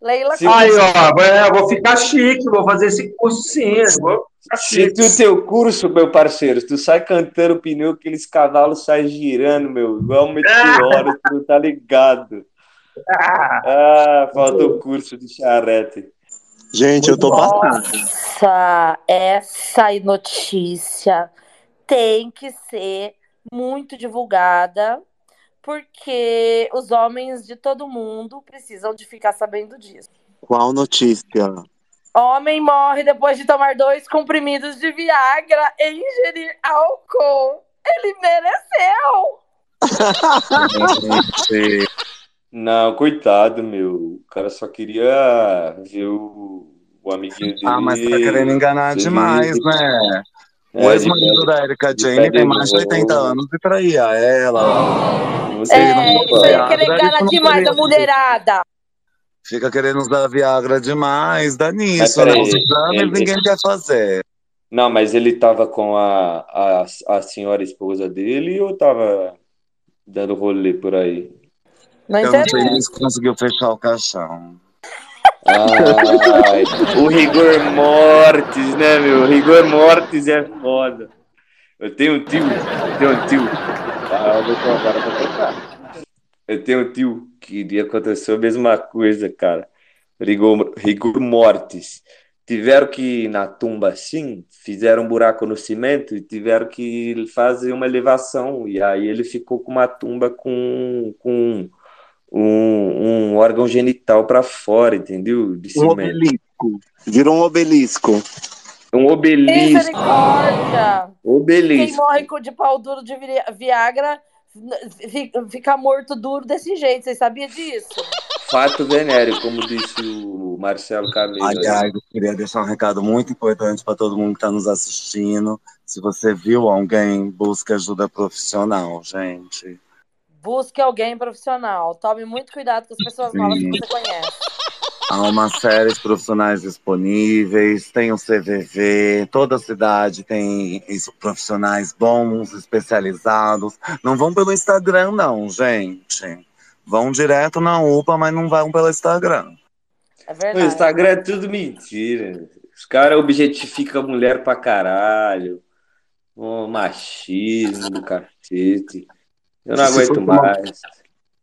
Leila. Aí, ó, é, eu vou ficar chique, vou fazer esse curso sim. Vou Se tu teu curso, meu parceiro, tu sai cantando o pneu, aqueles cavalos saem girando, meu, igual um meteoro, tu não tá ligado. Ah, faltou o curso de charrete. Gente, eu tô passado. Nossa, essa notícia tem que ser muito divulgada, porque os homens de todo mundo precisam de ficar sabendo disso. Qual notícia? Homem morre depois de tomar dois comprimidos de Viagra e ingerir álcool. Ele mereceu! [laughs] Não, coitado, meu. O cara só queria ver o, o amiguinho dele. ah, mas tá querendo enganar demais, né? É, o de ex-marido da Erika Jane tem mais de 80 novo. anos e traía ela. Sei, É, não isso aí é querer enganar demais a mulherada. Fica querendo usar Viagra demais, dá Mas nisso, né? Os exames ele- ninguém quer fazer. Não, mas ele tava com a, a, a senhora esposa dele ou tava dando rolê por aí? Não Eu não sei interessa. nem se conseguiu fechar o caixão. Ai, o rigor mortis, né, meu? O rigor mortis é foda. Eu tenho um tio, eu tenho um tio. Eu. Eu tenho um tio que aconteceu a mesma coisa, cara. Rigor, rigor mortis. Tiveram que ir na tumba assim, fizeram um buraco no cimento e tiveram que fazer uma elevação. E aí ele ficou com uma tumba com, com um, um órgão genital para fora, entendeu? De Um cimento. obelisco. Virou um obelisco. Um obelisco. Misericórdia! Quem Obelisco. morre com de pau duro de vi- Viagra fi- fica morto duro desse jeito. Vocês sabiam disso? Fato venéreo, como disse o Marcelo Camelo. Aliás, eu queria deixar um recado muito importante para todo mundo que está nos assistindo. Se você viu alguém, busque ajuda profissional, gente. Busque alguém profissional. Tome muito cuidado com as pessoas novas que você conhece. Há uma série de profissionais disponíveis, tem o CVV, toda cidade tem profissionais bons, especializados. Não vão pelo Instagram, não, gente. Vão direto na UPA, mas não vão pelo Instagram. É O verdade. Instagram é tudo mentira. Os caras objetificam a mulher pra caralho. O machismo do cacete. Eu não Se aguento tomar- mais.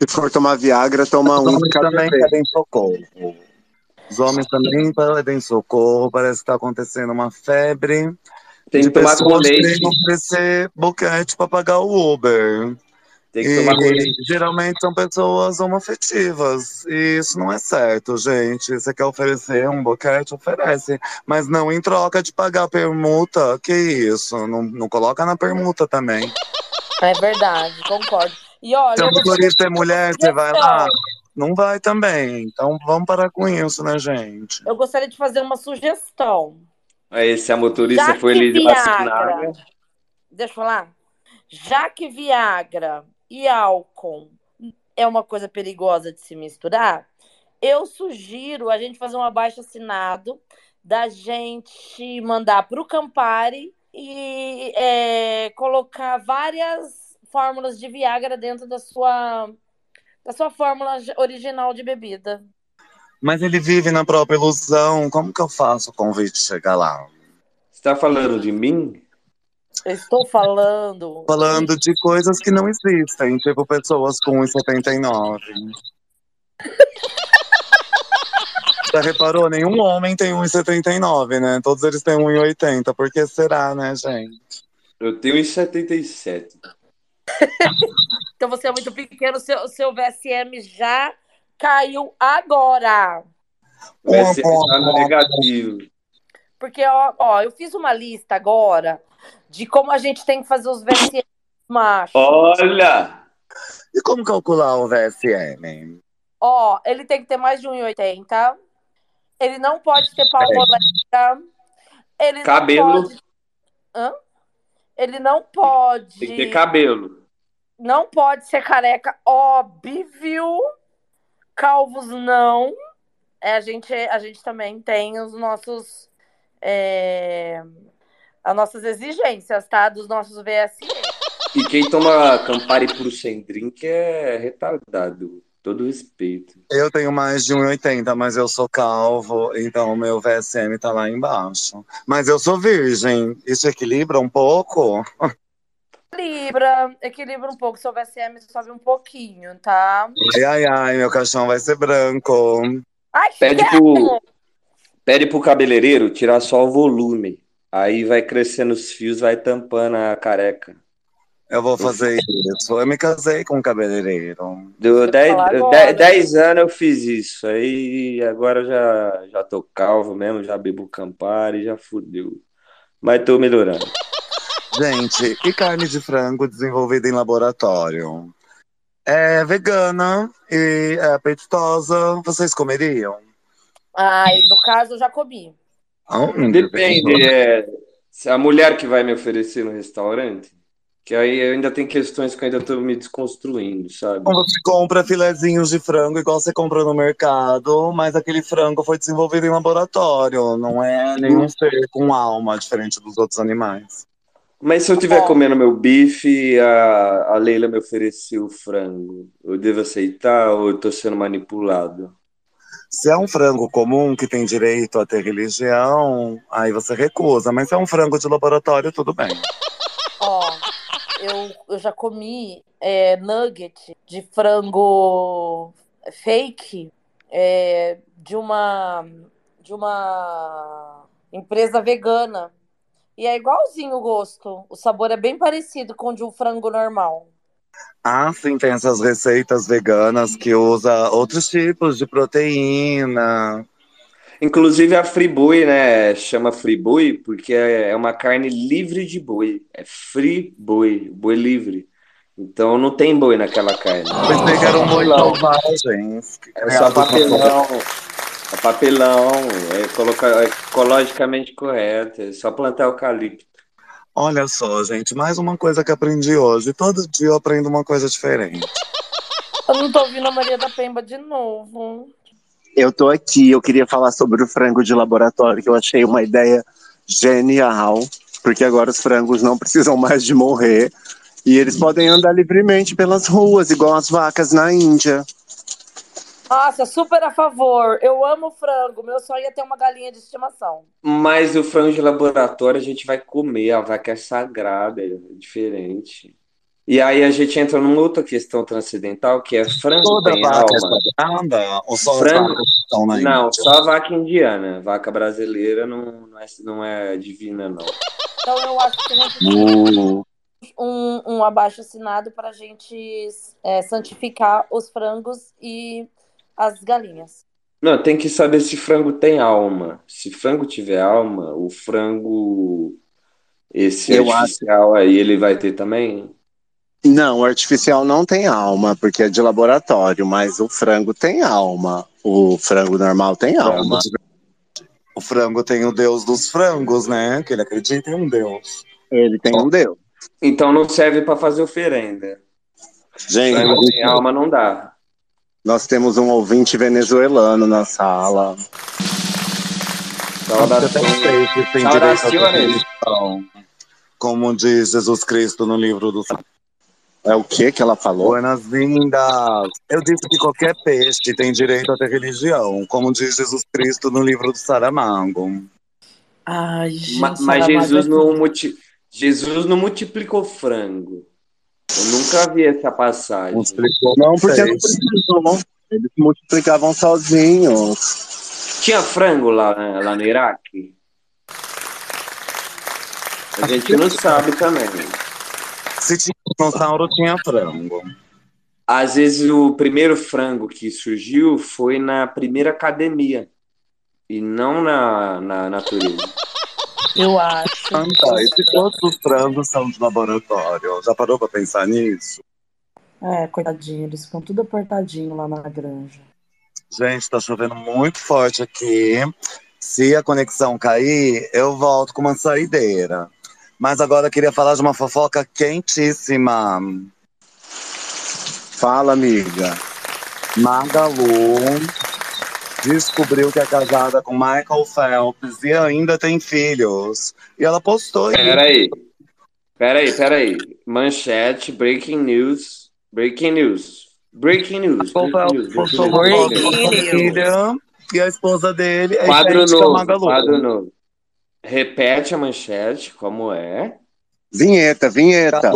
Se for tomar Viagra, toma um também pedem socorro. Os homens também pedem socorro. Parece que está acontecendo uma febre Tem que tomar com leite. querendo oferecer boquete para pagar o Uber. Tem que tomar com E leite. geralmente são pessoas homoafetivas. E isso não é certo, gente. Você quer oferecer um boquete, oferece. Mas não em troca de pagar permuta. Que isso? Não, não coloca na permuta também. É verdade, concordo. E olha, Se eu o motorista é mulher, você vai lá. Sugestão. Não vai também. Então vamos parar com isso, né, gente? eu gostaria de fazer uma sugestão. Aí, se a motorista Já que legislacionada. Viagra, deixa eu falar. Já que Viagra e álcool é uma coisa perigosa de se misturar, eu sugiro a gente fazer um abaixo assinado da gente mandar para o Campari e é, colocar várias fórmulas de Viagra dentro da sua da sua fórmula original de bebida. Mas ele vive na própria ilusão. Como que eu faço o convite chegar lá? Você tá falando de mim? Eu estou falando. Falando de coisas que não existem, tipo pessoas com 1,79. [laughs] Já reparou? Nenhum homem tem 1,79, né? Todos eles têm 1,80. Por que será, né, gente? Eu tenho 1,77. [laughs] Então você é muito pequeno, seu, seu VSM já caiu agora. Vai ser já no negativo. Porque, ó, ó, eu fiz uma lista agora de como a gente tem que fazer os VSM machos. Olha! E como calcular o VSM? Ó, ele tem que ter mais de 1,80. Ele não pode ter palmoleta. Ele Cabelo. não pode. Hã? Ele não pode. Tem que ter cabelo. Não pode ser careca, óbvio. Calvos não. É, a, gente, a gente também tem os nossos. é, as nossas exigências, tá? Dos nossos VSE. E quem toma Campari puro sem drink é retardado. Todo respeito. Eu tenho mais de 1,80, mas eu sou calvo, então o meu VSM tá lá embaixo. Mas eu sou virgem. Isso equilibra um pouco? Equilibra, equilibra um pouco. Seu VSM sobe um pouquinho, tá? Ai, ai, ai, meu caixão vai ser branco. Ai, Pede pro, pede pro cabeleireiro tirar só o volume. Aí vai crescendo os fios, vai tampando a careca. Eu vou fazer isso. Eu me casei com um cabeleireiro. Deu Vou 10 falar agora. 10 10 anos eu fiz isso. Aí agora já, já tô calvo mesmo, já bebo Campari, já fudeu. Mas tô melhorando. Gente, e carne de frango desenvolvida em laboratório? É vegana e é apetitosa. Vocês comeriam? Ai, no caso, eu já comi. Aonde? Depende, é, se a mulher que vai me oferecer no restaurante, que aí eu ainda tem questões que eu ainda tô me desconstruindo, sabe? Então Você compra filezinhos de frango igual você compra no mercado, mas aquele frango foi desenvolvido em laboratório. Não é nenhum ser com alma, diferente dos outros animais. Mas se eu estiver comendo meu bife e a, a Leila me ofereceu frango, eu devo aceitar ou eu tô sendo manipulado? Se é um frango comum que tem direito a ter religião, aí você recusa. Mas se é um frango de laboratório, tudo bem. Eu, eu já comi é, nugget de frango fake é, de uma de uma empresa vegana. E é igualzinho o gosto. O sabor é bem parecido com o de um frango normal. Ah, sim, tem essas receitas veganas que usa outros tipos de proteína. Inclusive a friboi, né? Chama friboi porque é é uma carne livre de boi. É free boi, boi livre. Então não tem boi naquela carne. Pensei que eram boi selvagens. É só papelão. É papelão. É coloca- é ecologicamente correto. É só plantar eucalipto. Olha só, gente, mais uma coisa que aprendi hoje. Todo dia eu aprendo uma coisa diferente. Eu não tô ouvindo a Maria da Pemba de novo. Eu tô aqui, eu queria falar sobre o frango de laboratório, que eu achei uma ideia genial, porque agora os frangos não precisam mais de morrer e eles podem andar livremente pelas ruas, igual as vacas na Índia. Nossa, super a favor. Eu amo frango. Meu sonho é ter uma galinha de estimação. Mas o frango de laboratório a gente vai comer. A vaca é sagrada, é diferente. E aí a gente entra numa outra questão transcendental, que é frango Toda tem vaca é alma. sagrada? Ou só Frango- estão na Não, só a vaca indiana. Vaca brasileira não, não é, não é divina, não. Então eu acho que a gente Uh, um, um abaixo assinado para a gente é, santificar os frangos e as galinhas. Não, tem que saber se frango tem alma. Se frango tiver alma, o frango esse Eu artificial aí, ele vai ter também? Não, o artificial não tem alma, porque é de laboratório, mas o frango tem alma. O frango normal tem alma. O frango tem o deus dos frangos, né? Que ele acredita em um deus. Ele tem um deus. Então não serve para fazer oferenda. Gente, Frango sem alma não dá. nós temos um ouvinte venezuelano na sala. Ter Saudações. religião. Como diz Jesus Cristo no livro do É o que que ela falou? Buenas-vindas. Eu disse que qualquer peixe tem direito a ter religião, como diz Jesus Cristo no livro do Saramago. Ai, gente. Ma- Mas Saramago Jesus é não, multi... Jesus não multiplicou frango. Eu nunca vi essa passagem. Multiplicou Não, porque não precisam. Eles multiplicavam sozinhos. Tinha frango lá, né, lá no Iraque? A gente não sabe também. Se tinha dinossauro, tinha frango. Às vezes o primeiro frango que surgiu foi na primeira academia e não na, na natureza. Eu acho. Ah, tá. E se todos os frangos são de laboratório? Já parou pra pensar nisso? É, coitadinho, eles ficam tudo apertadinho lá na granja. Gente, tá chovendo muito forte aqui. Se a conexão cair, eu volto com uma saideira. Mas agora eu queria falar de uma fofoca quentíssima. Fala, amiga. Magalu descobriu que é casada com Michael Phelps e ainda tem filhos. E ela postou isso. Peraí. Peraí, peraí. Manchete, breaking news. Breaking news. Breaking news. Michael Breaking Phelps news. e a esposa dele é Quadro novo. Magalu. Quadro novo. Repete a manchete, como é. Vinheta, vinheta.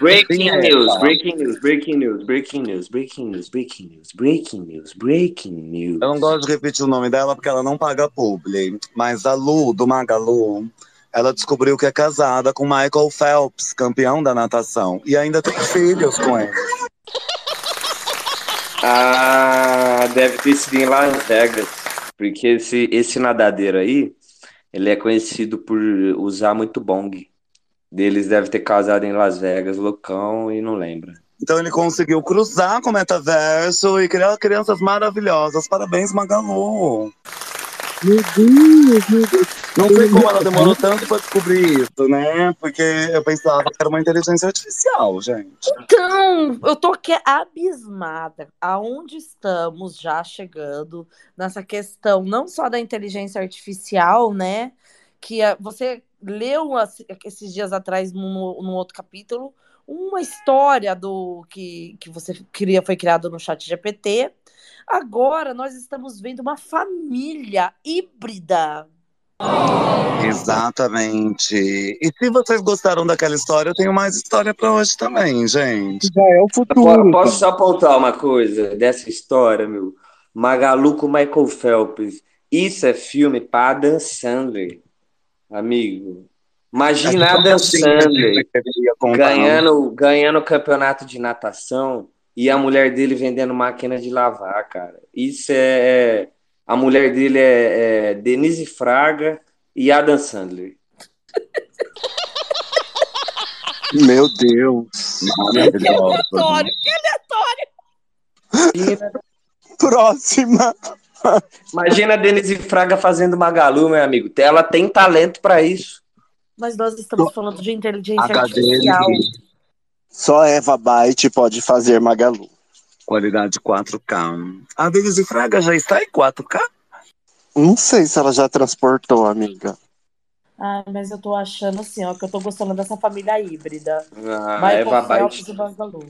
Breaking news, breaking news, breaking news, breaking news, breaking news, breaking news, breaking news, breaking news. Eu não gosto de repetir o nome dela porque ela não paga publi. Mas a Lu, do Magalu, ela descobriu que é casada com Michael Phelps, campeão da natação. E ainda tem filhos com ele. [laughs] Ah, deve ter sido em Las Vegas, porque esse, esse nadadeiro aí, ele é conhecido por usar muito bong. Deles deve ter casado em Las Vegas, loucão, e não lembra. Então ele conseguiu cruzar com o metaverso e criar crianças maravilhosas. Parabéns, Magalu. Meu Deus, meu Deus. Não sei como ela demorou tanto pra descobrir isso, né? Porque eu pensava que era uma inteligência artificial, gente. Então, eu tô aqui abismada. Aonde estamos já chegando nessa questão, não só da inteligência artificial, né? Que você leu esses dias atrás, num, num outro capítulo, uma história do que, que você cria, foi criado no chat GPT. Agora nós estamos vendo uma família híbrida. Exatamente. E se vocês gostaram daquela história, eu tenho mais história pra hoje também, gente. Já é o futuro. Posso só apontar uma coisa dessa história, meu? Magalu com Michael Phelps. Isso é filme para Adam Sandler, amigo. Imagina Adam Sandler ganhando, ganhando o campeonato de natação e a mulher dele vendendo máquina de lavar, cara. Isso é. A mulher dele é, é Denise Fraga e Adam Sandler. [laughs] Meu Deus. Maravilhosa. Aleatório, que aleatório! Próxima. Imagina a Denise Fraga fazendo Magalu, meu amigo. Ela tem talento para isso. Mas nós estamos falando de inteligência HDL, artificial. Só Eva Byte pode fazer Magalu. Qualidade 4K. A Denise Fraga já está em 4K? Não sei se ela já transportou, amiga. Ah, mas eu tô achando assim, ó, que eu tô gostando dessa família híbrida. A Michael Eva Phelps Byte. e Magalu.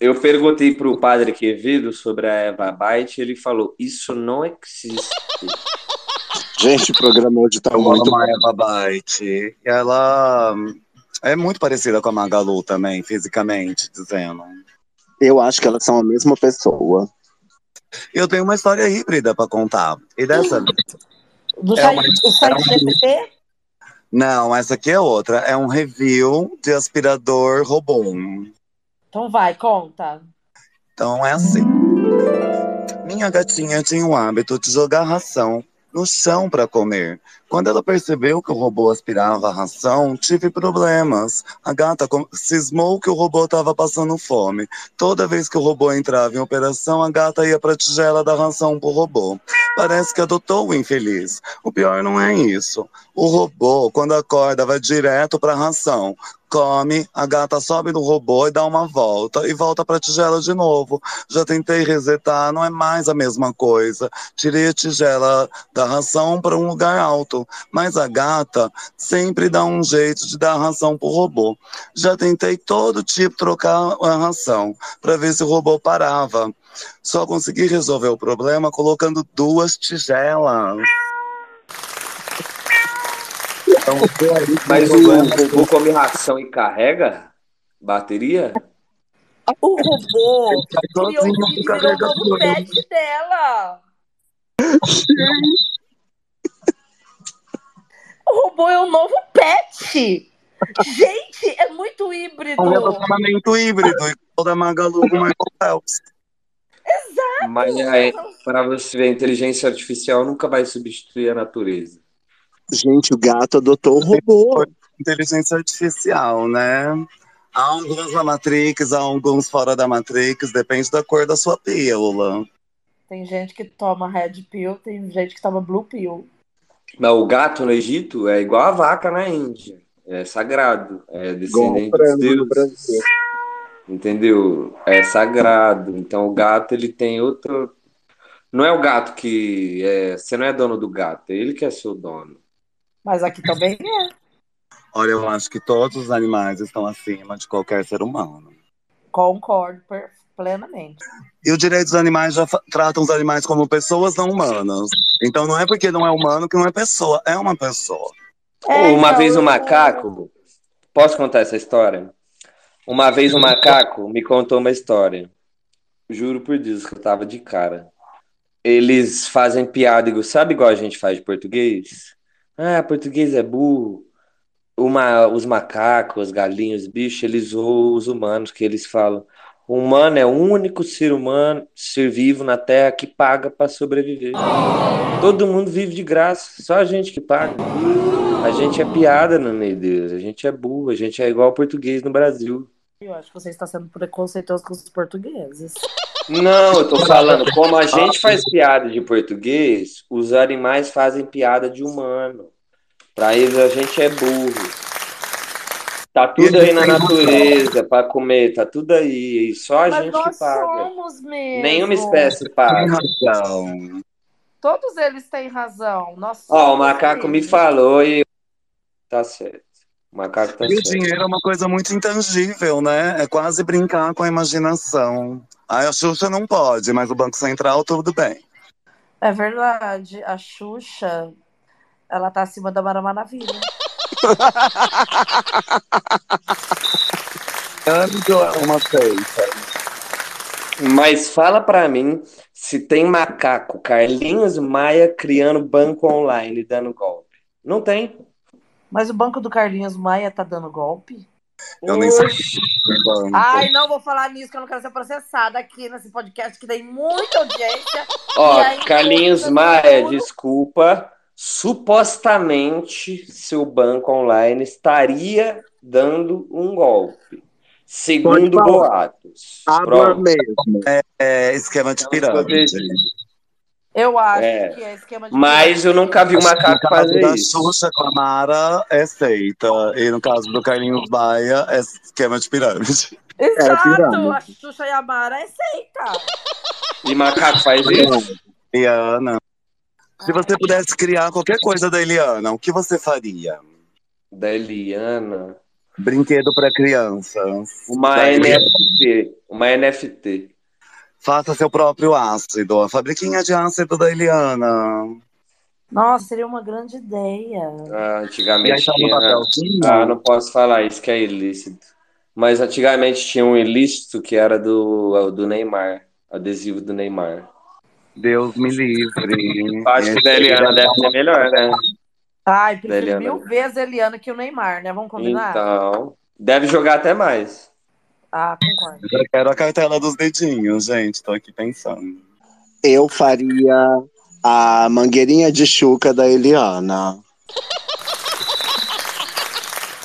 Eu perguntei pro padre Quevedo sobre a Eva Byte, ele falou: Isso não existe. [laughs] Gente, o programa hoje tá Eu muito amo a Eva Byte. Ela é muito parecida com a Magalu também, fisicamente, dizendo. Eu acho que elas são a mesma pessoa. Eu tenho uma história híbrida pra contar. E dessa vez. Do É uma- site é? Não, essa aqui é outra. É um review de aspirador robô. Então vai, conta. Então é assim. Minha gatinha tinha o hábito de jogar ração no chão para comer. Quando ela percebeu que o robô aspirava a ração, tive problemas. A gata cismou que o robô estava passando fome. Toda vez que o robô entrava em operação, a gata ia para a tigela dar ração pro robô. Parece que adotou o infeliz. O pior não é isso. O robô, quando acorda, vai direto para a ração. Come, a gata sobe no robô e dá uma volta e volta para a tigela de novo. Já tentei resetar, não é mais a mesma coisa. Tirei a tigela da ração para um lugar alto, mas a gata sempre dá um jeito de dar ração pro robô. Já tentei todo tipo trocar a ração para ver se o robô parava. Só consegui resolver o problema colocando duas tigelas. Então, [laughs] Mas o robô come ração e carrega bateria? O robô criou virou o novo pet dela. O robô é o novo pet. Gente, é muito híbrido. um relacionamento híbrido, igual da Magalu com o Michael Phelps. Mas é, para você ver, a inteligência artificial nunca vai substituir a natureza. Gente, o gato adotou o robô. Inteligência artificial, né? Há alguns na Matrix, há alguns fora da Matrix, depende da cor da sua pílula. Tem gente que toma red pill, tem gente que toma blue pill. Mas o gato no Egito é igual a vaca na Índia. É sagrado. É descendente deuses. Brasil. Entendeu? É sagrado. Então o gato ele tem outro. Não é o gato que é. Você não é dono do gato, é ele que é seu dono. Mas aqui também é. Olha, eu acho que todos os animais estão acima de qualquer ser humano. Concordo plenamente. E o direito dos animais já tratam os animais como pessoas não humanas. Então não é porque não é humano que não é pessoa, é uma pessoa. É, uma então, vez um macaco. Posso contar essa história? Uma vez um macaco me contou uma história. Juro por Deus que eu tava de cara. Eles fazem piada, sabe igual a gente faz de português? Ah, português é burro. Uma, os macacos, os galinhos, os bichos, eles zoam os humanos, que eles falam. O humano é o único ser humano, ser vivo na Terra que paga para sobreviver. Todo mundo vive de graça, só a gente que paga. A gente é piada no meio deles, a gente é burro, a gente é igual ao português no Brasil. Eu acho que você está sendo preconceituoso com os portugueses. Não, eu tô falando, como a gente faz piada de português, os animais fazem piada de humano. Pra eles a gente é burro. Tá tudo aí na natureza pra comer, tá tudo aí. E só a Mas gente nós que paga. somos mesmo. Nenhuma espécie Tem paga. razão. Todos eles têm razão. Nós Ó, o macaco me falou e tá certo. O macaco tá E o dinheiro é uma coisa muito intangível, né? É quase brincar com a imaginação. Aí a Xuxa não pode, mas o Banco Central tudo bem. É verdade. A Xuxa, ela tá acima da Mara Maravilha. [laughs] Âmbito é uma feita. Mas fala pra mim se tem macaco Carlinhos Maia criando banco online dando golpe. Não tem. Mas o banco do Carlinhos Maia tá dando golpe? Eu nem sei Oxi. banco. Ai, não vou falar nisso, que eu não quero ser processada aqui nesse podcast que tem muita audiência. Ó, aí, Carlinhos Maia, mundo- desculpa. Supostamente seu banco online estaria dando um golpe. Segundo boatos. Pronto. mesmo. É esquema de pirâmide. Eu acho É. que é esquema de. Mas eu nunca vi um que macaco no caso fazer da isso. Xuxa com a Mara é seita. E no caso do Carlinhos Baia é esquema de pirâmide. [laughs] Exato! pirâmide. a Xuxa e a Mara é seita. E macaco faz isso? Eliana, se você pudesse criar qualquer coisa da Eliana, o que você faria? Da Eliana. Brinquedo para crianças. Uma NFT. Uma NFT. Faça seu próprio ácido. A fabriquinha de ácido da Eliana. Nossa, seria uma grande ideia. Ah, E aí antigamente tá no tinha. papelzinho. Ah, não posso falar isso que é ilícito. Mas antigamente tinha um ilícito que era do, do Neymar. Adesivo do Neymar. Deus me livre. Acho que da Eliana deve ser melhor, né? Ai, prefiro mil vezes a Eliana que o Neymar, né? Vamos combinar? Então, deve jogar até mais. Ah, concordo. Eu quero a cartela dos dedinhos, gente. Tô aqui pensando. Eu faria a mangueirinha de chuca da Eliana.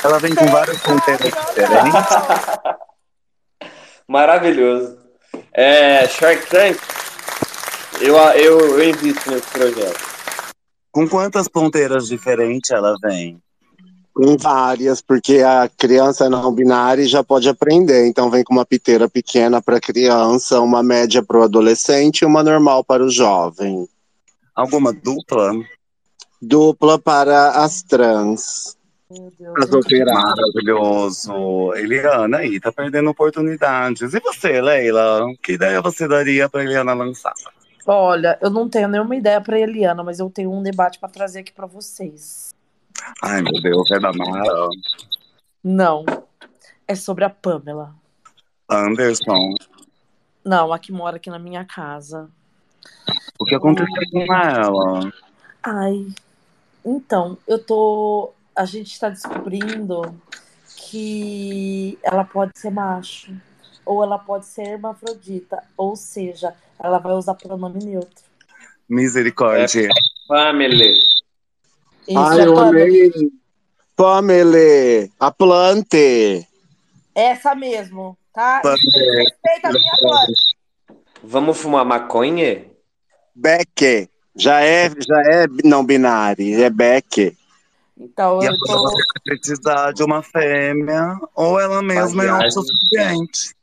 Ela vem com várias ponteiras diferentes. Maravilhoso. É, Shark Tank, eu, eu, eu invisto nesse projeto. Com quantas ponteiras diferentes ela vem? Com várias, porque a criança não binária já pode aprender. Então vem com uma piteira pequena para criança, uma média para o adolescente e uma normal para o jovem. Alguma dupla? Dupla para as trans. Meu Deus. As operadas. Maravilhoso. Eliana aí, tá perdendo oportunidades. E você, Leila? Que ideia você daria pra Eliana lançar? Olha, eu não tenho nenhuma ideia pra Eliana, mas eu tenho um debate pra trazer aqui pra vocês. Ai, meu Deus, é da Mara. Não. É sobre a Pamela. Anderson, Não, a que mora aqui na minha casa. o que aconteceu com ela? Ai, então, eu tô. A gente tá descobrindo que ela pode ser macho, ou ela pode ser hermafrodita, ou seja, ela vai usar pronome neutro. Misericórdia. Family. Ai, é eu amei. Pamela, a plante. Essa mesmo, tá? Respeita a minha planta. Vamos fumar maconha? Beck. Já é, já é não binário, é Beck. Então, E eu ela tô. vai precisar de uma fêmea, ou ela mesma é Bagagem. autossuficiente.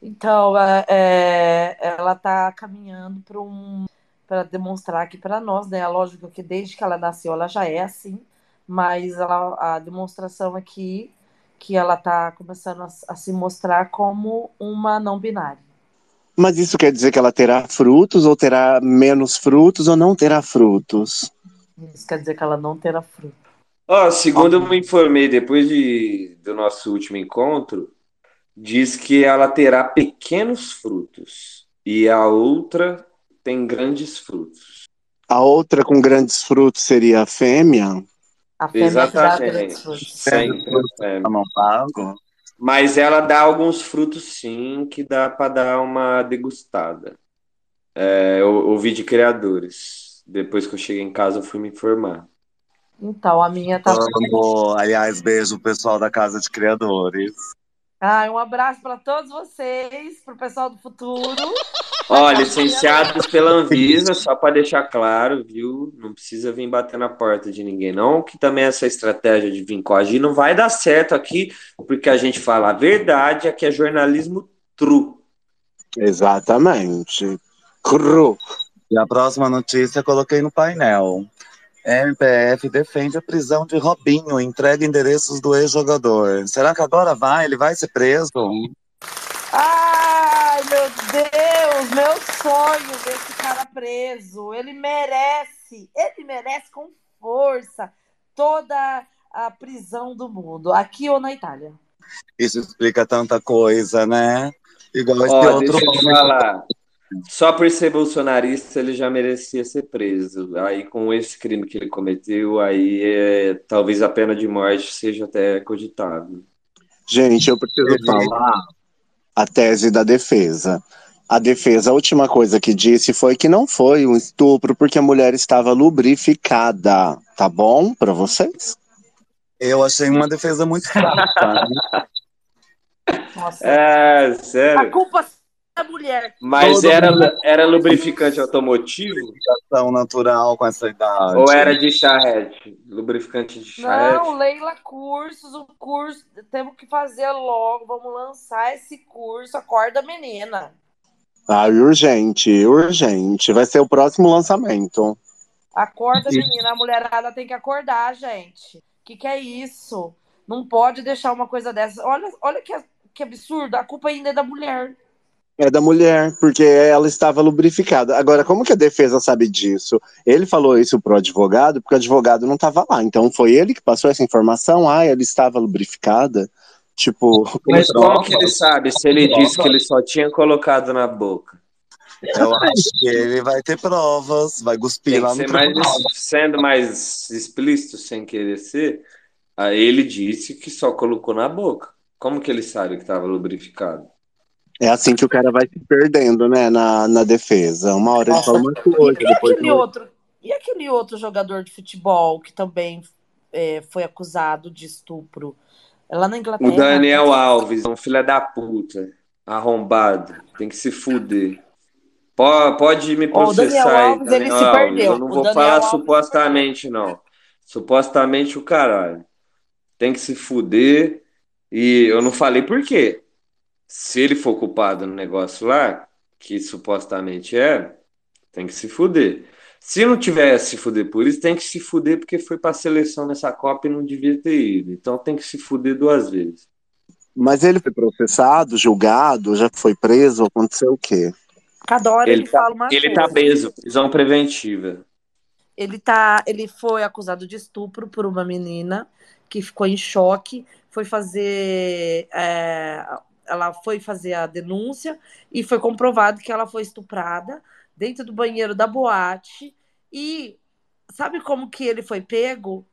Então, é, é, ela tá caminhando para um para demonstrar aqui para nós, né? Lógico que desde que ela nasceu ela já é assim, mas ela, a demonstração aqui que ela tá começando a, a se mostrar como uma não binária. Mas isso quer dizer que ela terá frutos, ou terá menos frutos, ou não terá frutos? Isso quer dizer que ela não terá fruto. Ó, segundo eu me informei depois de, do nosso último encontro, diz que ela terá pequenos frutos e a outra tem grandes frutos. A outra com grandes frutos seria a fêmea? A fêmea Exatamente. frutos. Sempre a fêmea. Pago. Mas ela dá alguns frutos sim que dá para dar uma degustada. É, eu ouvi de criadores. Depois que eu cheguei em casa, eu fui me informar. Então, a minha tá. Amo. Aliás, beijo pessoal da Casa de Criadores. Ah, um abraço para todos vocês, pro pessoal do futuro. Ó, [laughs] licenciados pela Anvisa, só para deixar claro, viu? Não precisa vir bater na porta de ninguém, não. Que também essa estratégia de vir coagir não vai dar certo aqui, porque a gente fala a verdade, aqui é jornalismo true. Exatamente. Cru. E a próxima notícia eu coloquei no painel. MPF defende a prisão de Robinho, entrega endereços do ex-jogador. Será que agora vai? Ele vai ser preso? Ai, meu Deus, meu sonho ver esse cara preso. Ele merece, ele merece com força toda a prisão do mundo, aqui ou na Itália. Isso explica tanta coisa, né? Igual esse Ó, outro deixa eu te homem. falar. Só por ser bolsonarista, ele já merecia ser preso. Aí, com esse crime que ele cometeu, aí é, talvez a pena de morte seja até cogitável. Gente, eu preciso falar a tese da defesa. A defesa, a última coisa que disse foi que não foi um estupro porque a mulher estava lubrificada. Tá bom pra vocês? Eu achei uma defesa muito fraca. né? Nossa, É, a sério. culpa é da mulher. Mas Todo era, mundo- era lubrificante automotivo? Tão natural com essa idade. Ou era de charrete? Lubrificante de charrete? Não, Leila Cursos, o curso, temos que fazer logo, vamos lançar esse curso, acorda menina. Ah, urgente, urgente. Vai ser o próximo lançamento. Acorda, Isso. menina. A mulherada tem que acordar, gente. O que, que é isso? Não pode deixar uma coisa dessa. Olha, olha que, que absurdo. A culpa ainda é da mulher. É da mulher, porque ela estava lubrificada. Agora, como que a defesa sabe disso? Ele falou isso pro advogado, porque o advogado não estava lá. Então, foi ele que passou essa informação? Ah, ela estava lubrificada? Tipo, Mas como que ele sabe se ele disse que ele só tinha colocado na boca? Eu acho que ele vai ter provas, vai cuspir lá no mais, sendo mais explícito, sem querer ser. Aí ele disse que só colocou na boca. Como que ele sabe que estava lubrificado? é assim que o cara vai se perdendo, né, na, na defesa. Uma hora ele fala uma coisa, E depois aquele outro, e aquele outro jogador de futebol que também é, foi acusado de estupro? É lá na Inglaterra. O Daniel Alves, um filho da puta, arrombado, tem que se fuder. Pode, pode me processar aí, Alves, Daniel Alves. perdeu. Eu não O vou Daniel falar Alves supostamente, não. Supostamente o caralho. Tem que se fuder. E eu não falei por quê. Se ele for culpado no negócio lá, que supostamente é, tem que se fuder. Se não tiver se fuder por isso, tem que se fuder porque foi pra seleção nessa Copa e não devia ter ido. Então tem que se fuder duas vezes. Mas ele foi processado, julgado, já foi preso, aconteceu o quê? Cada hora ele, Ele tá- fala uma Ele coisa. tá preso, prisão preventiva. Ele tá, ele foi acusado de estupro por uma menina que ficou em choque, foi fazer, é, ela foi fazer a denúncia e foi comprovado que ela foi estuprada dentro do banheiro da boate e sabe como que ele foi pego?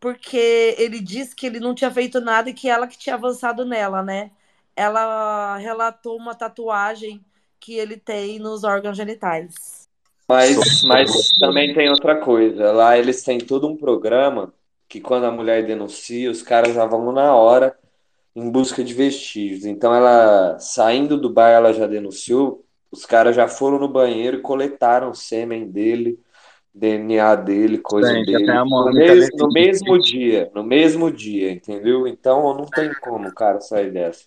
Porque ele disse que ele não tinha feito nada e que ela que tinha avançado nela, né? Ela relatou uma tatuagem que ele tem nos órgãos genitais. Mas, mas também tem outra coisa. Lá eles têm todo um programa que quando a mulher denuncia, os caras já vão na hora em busca de vestígios. Então ela, saindo do bar, ela já denunciou Os caras já foram no banheiro e coletaram o sêmen dele, DNA dele, coisa dele. No, Mônica mes- Lewinsky. no mesmo dia, no mesmo dia, entendeu? Então não tem como o cara sair dessa.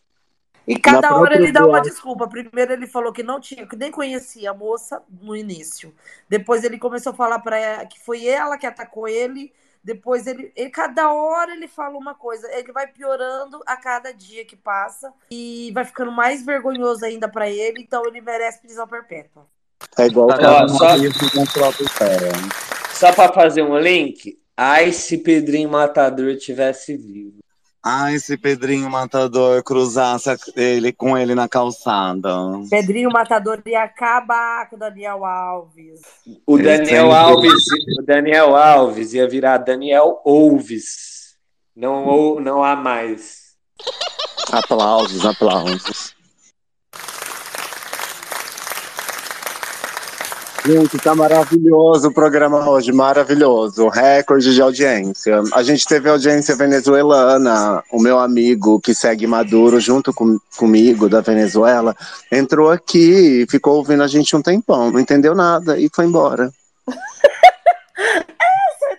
E cada Na hora ele dá uma desculpa. Primeiro ele falou que não tinha, que nem conhecia a moça no início. Depois ele começou a falar para ela que foi ela que atacou ele. Depois ele, ele, cada hora ele fala uma coisa. Ele vai piorando a cada dia que passa e vai ficando mais vergonhoso ainda para ele. Então ele merece prisão perpétua. É igual Tá só- isso com o próprio pé. Só pra fazer um link, ai se Pedrinho Matador tivesse vivo. Ai, se Pedrinho Matador cruzasse ele com ele na calçada. Pedrinho Matador ia acabar com o Daniel Alves. O Daniel Alves, o Daniel Alves ia virar Daniel Alves. Não, não há mais. Aplausos, aplausos. Gente, tá maravilhoso o programa hoje, maravilhoso. Recorde de audiência. A gente teve audiência venezuelana. O meu amigo que segue Maduro junto com, comigo da Venezuela entrou aqui e ficou ouvindo a gente um tempão, não entendeu nada e foi embora. [laughs]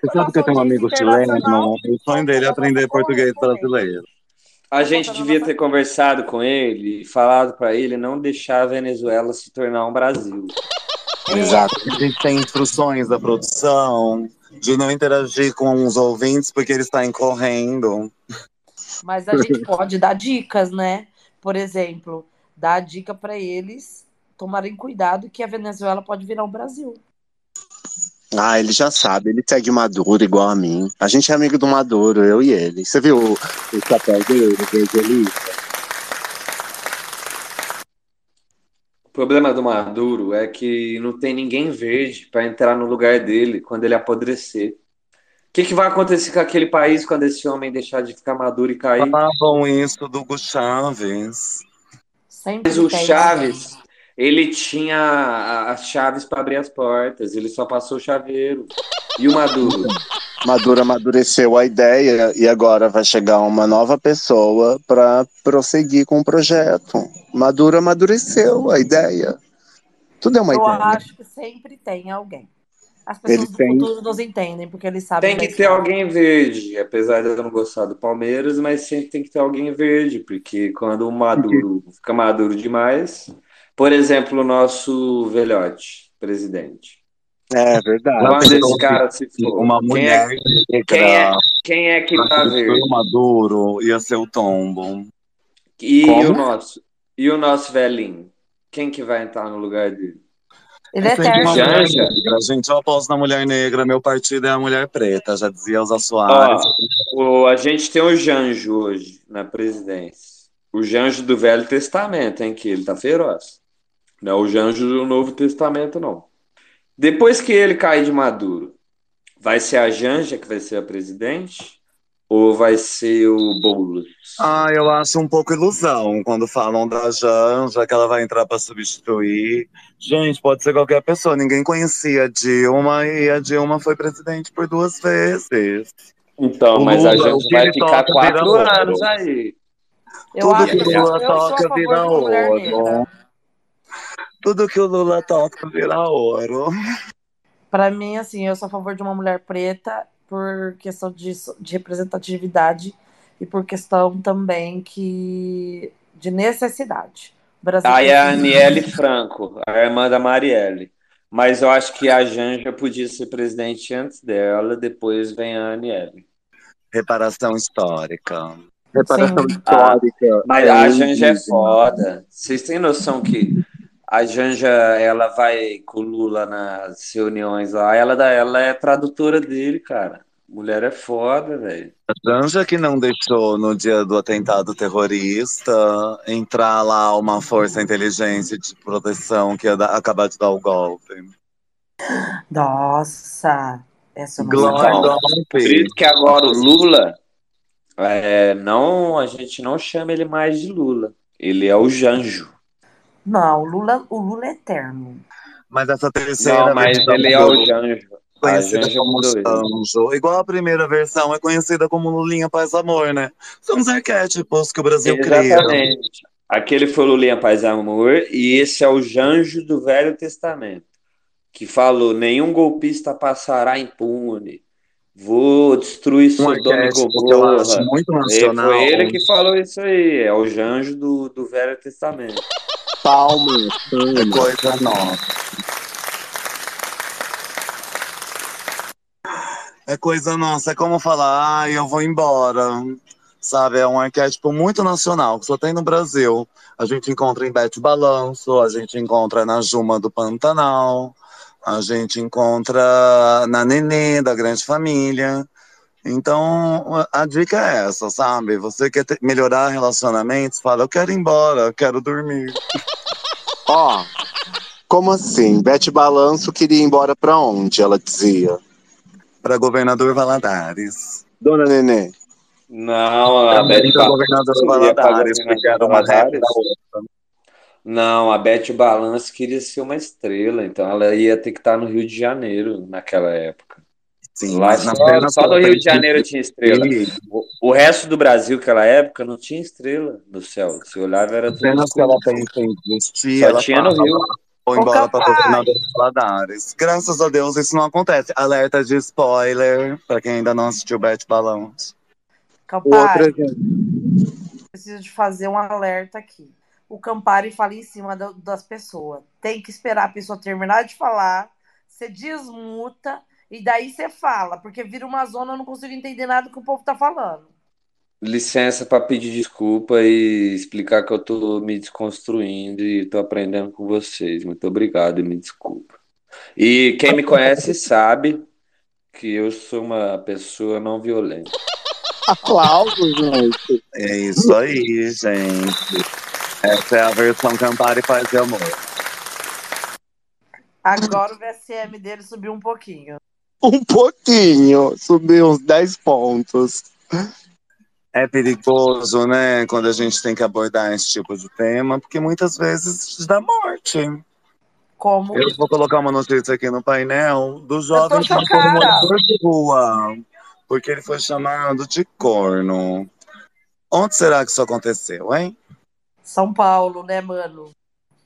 Você sabe que eu tenho um amigo chileno? O sonho dele é aprender português brasileiro. A gente devia ter conversado com ele e falado pra ele não deixar a Venezuela se tornar um Brasil. Exato. A gente tem instruções da produção de não interagir com os ouvintes porque eles estão correndo. Mas a gente pode dar dicas, né? Por exemplo, dar a dica para eles tomarem cuidado que a Venezuela pode virar um Brasil. Ah, ele já sabe, ele segue o Maduro igual a mim. A gente é amigo do Maduro, eu e ele. Você viu o, o chapéu dele, o evangelista? Problema do Maduro é que não tem ninguém verde pra entrar no lugar dele quando ele apodrecer. O que, que vai acontecer com aquele país quando esse homem deixar de ficar maduro e cair? Falavam isso do Hugo Chaves. Sempre Mas o Chaves, ele tinha as chaves para abrir as portas, ele só passou o chaveiro. E o Maduro? [laughs] Maduro amadureceu a ideia e agora vai chegar uma nova pessoa para prosseguir com o projeto. Maduro amadureceu a ideia. Tudo é uma Eu ideia. acho que sempre tem alguém. As pessoas Ele do futuro nos entendem, porque eles sabem. Tem que ter história. alguém verde, apesar de eu não gostar do Palmeiras, mas sempre tem que ter alguém verde, porque quando o Maduro fica maduro demais, por exemplo, o nosso velhote, presidente. É verdade. Quando esse cara se for, Uma quem mulher é, negra quem é, quem é que tá verde? o Maduro ia ser o tombo. E Como? o nosso, e o nosso velhinho? Quem que vai entrar no lugar dele? Ele é eterno. Janja? negra. Gente, eu aposto na mulher negra. Meu partido é a mulher preta, já dizia Elza Soares. Ó, o, a gente tem o Janjo hoje na presidência. O Janjo do Velho Testamento, hein? Que ele tá feroz. Não é o Janjo do Novo Testamento, não. Depois que ele cair de Maduro, vai ser a Janja que vai ser a presidente? Ou vai ser o Boulos? Ah, eu acho um pouco ilusão quando falam da Janja, que ela vai entrar para substituir. Gente, pode ser qualquer pessoa. Ninguém conhecia a Dilma e a Dilma foi presidente por duas vezes. Então, O mas a Lula, Janja o que vai ficar quatro anos aí. Eu Tudo acho que Lula a toca vira ouro. Tudo que o Lula toca vira ouro. Pra mim, assim, eu sou a favor de uma mulher preta por questão de, de representatividade e por questão também que de necessidade. Brasil Aí é a Aniele Franco, a irmã da Marielle. Mas eu acho que a Janja podia ser presidente antes dela, depois vem a Aniele. Reparação histórica. Reparação Sim. histórica. Mas é a Janja é foda. Vocês têm noção que a Janja, ela vai com o Lula nas reuniões lá, ela, dá- ela é tradutora dele, cara. Mulher é foda, velho. A Janja que não deixou no dia do atentado terrorista entrar lá uma força inteligente de proteção que ia dar- acabar de dar o golpe. Nossa, essa Glória isso que agora o Lula, é, não, a gente não chama ele mais de Lula. Ele é o Janjo. Não, o Lula, o Lula é eterno. Mas essa terceira Não, mas versão ele é o Janjo. A conhecida Janja como mudou ele. Sanjo. Igual a primeira versão é conhecida como Lulinha Paz Amor, né? São os arquétipos que o Brasil cria. Exatamente. Aquele foi o Lulinha Paz Amor, e esse é o Janjo do Velho Testamento, que falou: nenhum golpista passará impune. Vou destruir Um Sodoma e Gomorra. muito E nacional. foi ele que falou isso aí, é o Janjo do, do Velho Testamento. Palmas, É coisa nossa. É coisa nossa, é como falar, ai, eu vou embora. Sabe, é um arquétipo muito nacional, que só tem no Brasil. A gente encontra em Bete Balanço, a gente encontra na Juma do Pantanal, a gente encontra na Nenê, da Grande Família. Então, a dica é essa, sabe? Você quer ter- melhorar relacionamentos, fala, eu quero ir embora, eu quero dormir. [laughs] Ó, como assim? Bete Balanço queria ir embora pra onde? Ela dizia. Para governador Valadares. Dona Nenê. Não, a pra governador queria pra Valadares, governador porque era uma Valadares? Não, a Beth Balança queria ser uma estrela, então ela ia ter que estar no Rio de Janeiro naquela época. Sim, Lá na só, cena só no Rio de tem Janeiro tinha estrela. O, o resto do Brasil, naquela época, não tinha estrela no céu. Se olhava, era tudo cenas que ela escuro. pensa em desistir, Só ela tinha no Rio. vou Ô, embora para Valadares. Graças a Deus isso não acontece. Alerta de spoiler, para quem ainda não assistiu Bete Balanço. O outro Campari, exemplo. preciso de fazer um alerta aqui. O Campari fala em cima da- das pessoas. Tem que esperar a pessoa terminar de falar, você desmuta e daí você fala, porque vira uma zona, eu não consigo entender nada do que o povo tá falando. Licença para pedir desculpa e explicar que eu tô me desconstruindo e tô aprendendo com vocês. Muito obrigado e me desculpa. E quem me conhece sabe que eu sou uma pessoa não violenta. Aplausos, gente. É isso aí, gente. Essa é a versão Campari faz de amor. Agora o VSM dele subiu um pouquinho. Um pouquinho. Subiu uns 10 pontos. É perigoso, né, quando a gente tem que abordar esse tipo de tema, porque muitas vezes dá morte. Como Eu vou colocar uma notícia aqui no painel do jovem que matou um chocada. morador de rua, porque ele foi chamado de corno. Onde será que isso aconteceu, hein? São Paulo, né, mano?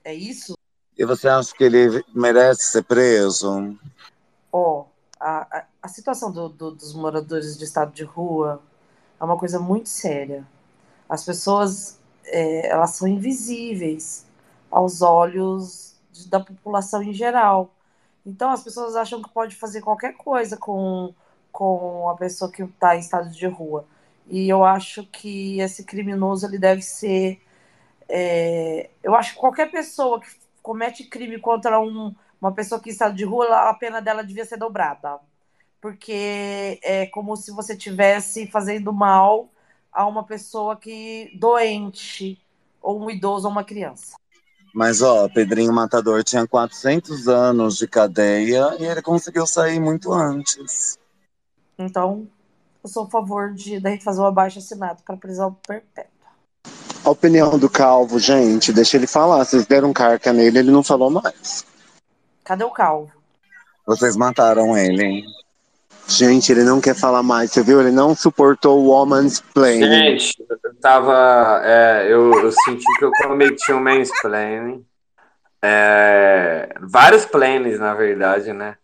É isso? E você acha que ele merece ser preso? Ó, a, a, situação do- do- dos moradores de estado de rua é uma coisa muito séria. As pessoas, é, elas são invisíveis aos olhos de- da população em geral. Então, as pessoas acham que pode fazer qualquer coisa com, com a pessoa que está em estado de rua. E eu acho que esse criminoso ele deve ser. é, eu acho que qualquer pessoa que comete crime contra um, uma pessoa que está de rua, a pena dela devia ser dobrada. Porque é como se você estivesse fazendo mal a uma pessoa que doente, ou um idoso ou uma criança. Mas, ó, Pedrinho Matador tinha 400 anos de cadeia e ele conseguiu sair muito antes. Então, eu sou a favor de da gente fazer um abaixo assinado para prisão perpétua. A opinião do Calvo, gente, deixa ele falar. Vocês deram carca nele, ele não falou mais. Cadê o calvo? Vocês mataram ele, hein? Gente, ele não quer falar mais. Você viu? Ele não suportou o woman's play. Gente, eu tava. é, eu, eu senti que eu cometi um mansplaining. É, vários planes, na verdade, né?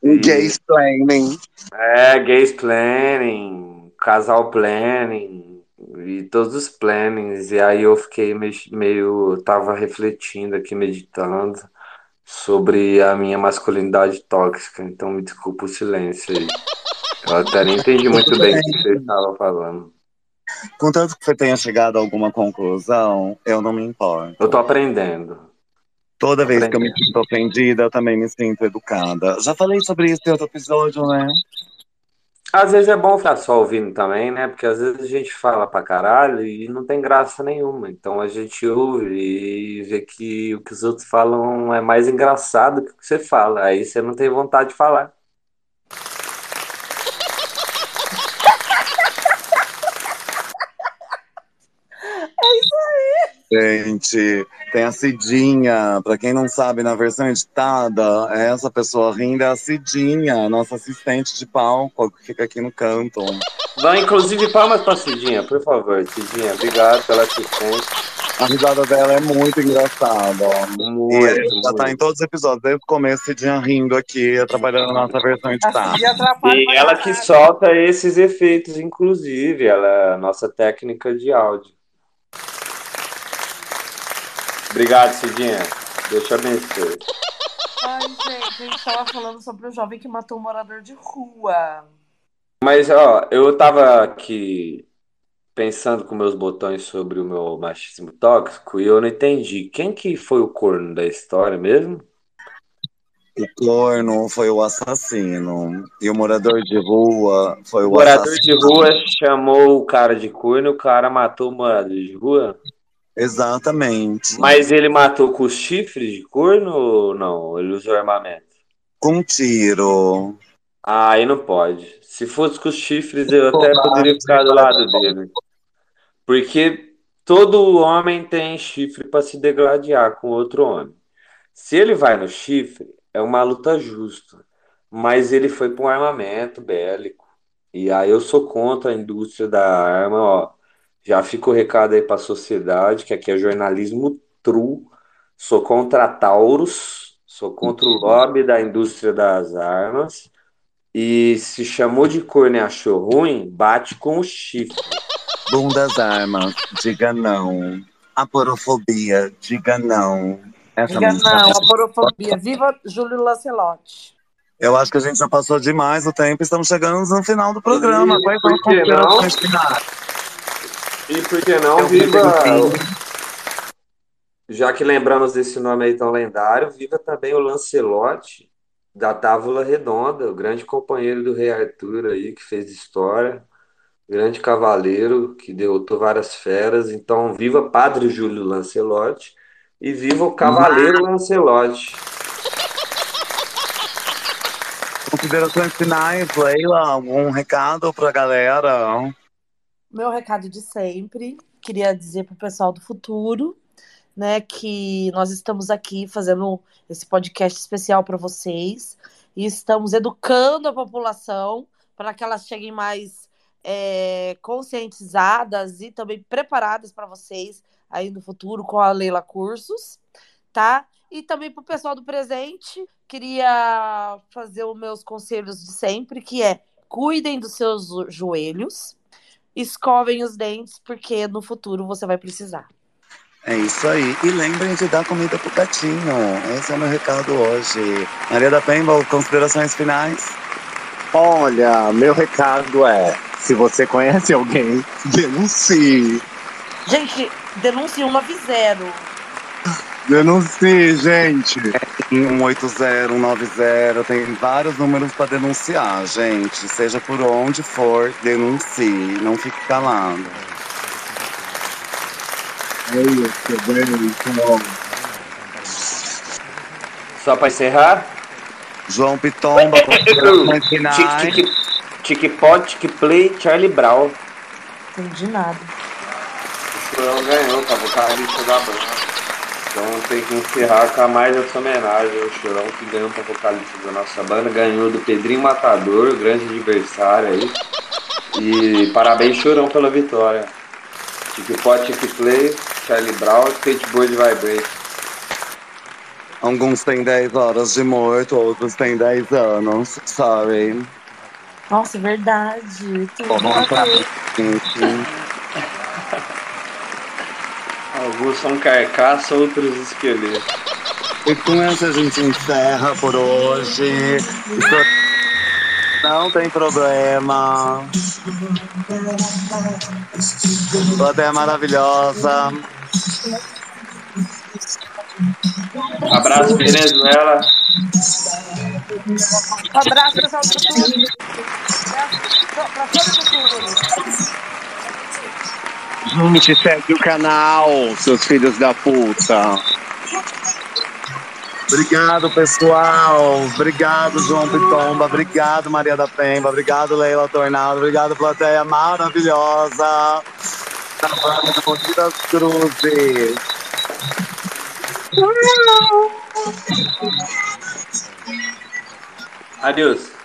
O gay planning. É, gays planning, casal planning e todos os plannings. E aí eu fiquei meio, meio eu tava refletindo aqui, meditando sobre a minha masculinidade tóxica. Então me desculpa o silêncio aí. Eu até nem entendi muito bem o que você estava falando. Contanto que você tenha chegado a alguma conclusão, eu não me importo. Eu tô aprendendo. Toda Tô vez que eu me sinto ofendida, eu também me sinto educada. Já falei sobre isso em outro episódio, né? Às vezes é bom ficar só ouvindo também, né? Porque às vezes a gente fala pra caralho e não tem graça nenhuma. Então a gente ouve e vê que o que os outros falam é mais engraçado que o que você fala. Aí você não tem vontade de falar. Gente, tem a Cidinha. Pra quem não sabe, na versão editada, essa pessoa rindo é a Cidinha, nossa assistente de palco, que fica aqui no canto. Dá inclusive palmas pra Cidinha, por favor. Cidinha, obrigado pela assistência. A risada dela é muito engraçada. Muito, e ela já tá em todos os episódios, desde o começo, Cidinha rindo aqui, atrapalhando a nossa versão de A. Cidinha atrapalha E ela que solta esses efeitos, inclusive, ela é a nossa técnica de áudio. Obrigado, Cidinha. Deus te abençoe. Ai, gente, a gente tava falando sobre o jovem que matou um morador de rua. Mas, ó, eu tava aqui pensando com meus botões sobre o meu machismo tóxico e eu não entendi. Quem que foi o corno da história mesmo? O corno foi o assassino. E o morador de rua foi O o morador assassino. de rua chamou o cara de corno e o cara matou o morador de rua? Exatamente. Mas ele matou com os chifres de corno ou não? Ele usou armamento? Com tiro. Ah, aí não pode. Se fosse com os chifres, eu até poderia ficar do lado dele. Porque todo homem tem chifre para se degladiar com outro homem. Se ele vai no chifre, é uma luta justa. Mas ele foi para um armamento bélico. E aí eu sou contra a indústria da arma, ó. Já fica o recado aí para a sociedade, que aqui é jornalismo true. Sou contra a Taurus, sou contra o lobby da indústria das armas. E se chamou de corno e achou ruim, bate com o chifre. Bundas armas, diga não. Aporofobia, diga não. Essa Diga música- não, aporofobia. Viva Júlio Lancelotti. Eu acho que a gente já passou demais o tempo, estamos chegando no final do programa. Quais por são as que não? considerações finais? E por que não, viva. Já que lembramos desse nome aí tão lendário, viva também o Lancelotti da Távola Redonda, o grande companheiro do Rei Arthur aí, que fez história, grande cavaleiro, que derrotou várias feras. Então, viva Padre Júlio Lancelotti e viva o Cavaleiro Lancelotti. Considerações finais, Leila, algum recado pra galera? Meu recado de sempre. Queria dizer pro pessoal do futuro, né, que nós estamos aqui fazendo esse podcast especial para vocês e estamos educando a população para que elas cheguem mais é, conscientizadas e também preparadas para vocês aí no futuro com a Leila Cursos, tá? E também para o pessoal do presente, queria fazer os meus conselhos de sempre, que é cuidem dos seus joelhos, escovem os dentes, porque no futuro você vai precisar. É isso aí. E lembrem de dar comida pro gatinho. Esse é o meu recado hoje. Maria da Pemba, considerações finais? Olha, meu recado é: se você conhece alguém, denuncie. Gente, denuncie 190. Denuncie, gente. 180, 190, tem vários números para denunciar, gente. Seja por onde for, denuncie. Não fique calado. É isso, bem, então. Só para encerrar, João Pitomba, considerações finais. tique, tique pot, tique play, Charlie Brown. Entendi nada. O Chorão ganhou, tá vocalista da banda. Então tem que encerrar com a mais essa homenagem ao Chorão que ganhou pra vocalista da nossa banda, ganhou do Pedrinho Matador, grande adversário aí. E parabéns, Chorão, pela vitória. Tique Pot, Tique Play, Charlie Brown, Skateboard Vibrate. Alguns têm 10 horas de morto, outros têm 10 anos. Sorry. Nossa, verdade. Tudo Vamos a lá, ver. gente. [laughs] Alguns são carcaça, outros esqueletos. E com essa a gente encerra por hoje. Não tem problema. Plateia maravilhosa. Abraço, Venezuela. Abraço, pessoal do futuro. Pra todo futuro. Gente, segue o canal, seus filhos da puta. Obrigado, pessoal. Obrigado, João Pitomba. Obrigado, Maria da Pemba. Obrigado, Leila Tornado. Obrigado, plateia maravilhosa. Monte das Cruzes. Adeus.